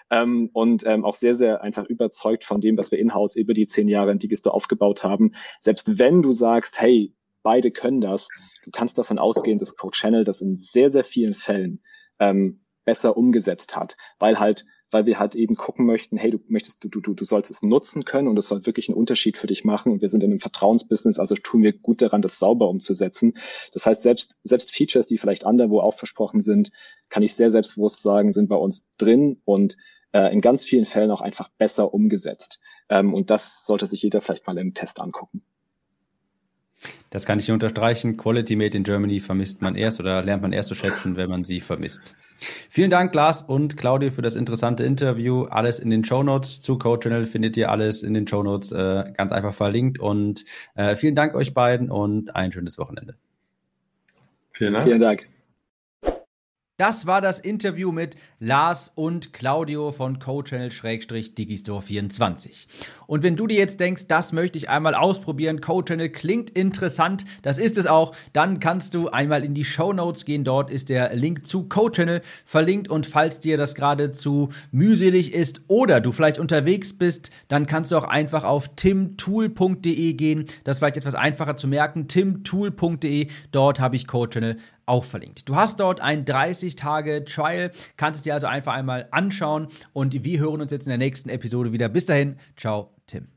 ähm, und ähm, auch sehr, sehr einfach überzeugt von dem, was wir in-house über die zehn Jahre in Digisto aufgebaut haben. Selbst wenn du sagst, hey, beide können das, du kannst davon ausgehen, dass Code Channel das in sehr, sehr vielen Fällen ähm, besser umgesetzt hat, weil halt weil wir halt eben gucken möchten, hey, du möchtest, du, du, du sollst es nutzen können und es soll wirklich einen Unterschied für dich machen. Und wir sind in einem Vertrauensbusiness, also tun wir gut daran, das sauber umzusetzen. Das heißt, selbst, selbst Features, die vielleicht anderwo auch versprochen sind, kann ich sehr selbstbewusst sagen, sind bei uns drin und äh, in ganz vielen Fällen auch einfach besser umgesetzt. Ähm, und das sollte sich jeder vielleicht mal im Test angucken. Das kann ich unterstreichen. Quality Made in Germany vermisst man erst oder lernt man erst zu schätzen, wenn man sie vermisst. Vielen Dank, Lars und Claudio, für das interessante Interview. Alles in den Show Notes zu Code Channel findet ihr alles in den Show Notes äh, ganz einfach verlinkt. Und äh, vielen Dank euch beiden und ein schönes Wochenende. Vielen Dank. Vielen Dank. Das war das Interview mit Lars und Claudio von CoChannel-Digistore24. Und wenn du dir jetzt denkst, das möchte ich einmal ausprobieren, CoChannel klingt interessant, das ist es auch, dann kannst du einmal in die Show Notes gehen. Dort ist der Link zu CoChannel verlinkt. Und falls dir das gerade zu mühselig ist oder du vielleicht unterwegs bist, dann kannst du auch einfach auf timtool.de gehen. Das ist vielleicht etwas einfacher zu merken. timtool.de, dort habe ich CoChannel auch verlinkt. Du hast dort ein 30-Tage-Trial, kannst es dir also einfach einmal anschauen und wir hören uns jetzt in der nächsten Episode wieder. Bis dahin, ciao, Tim.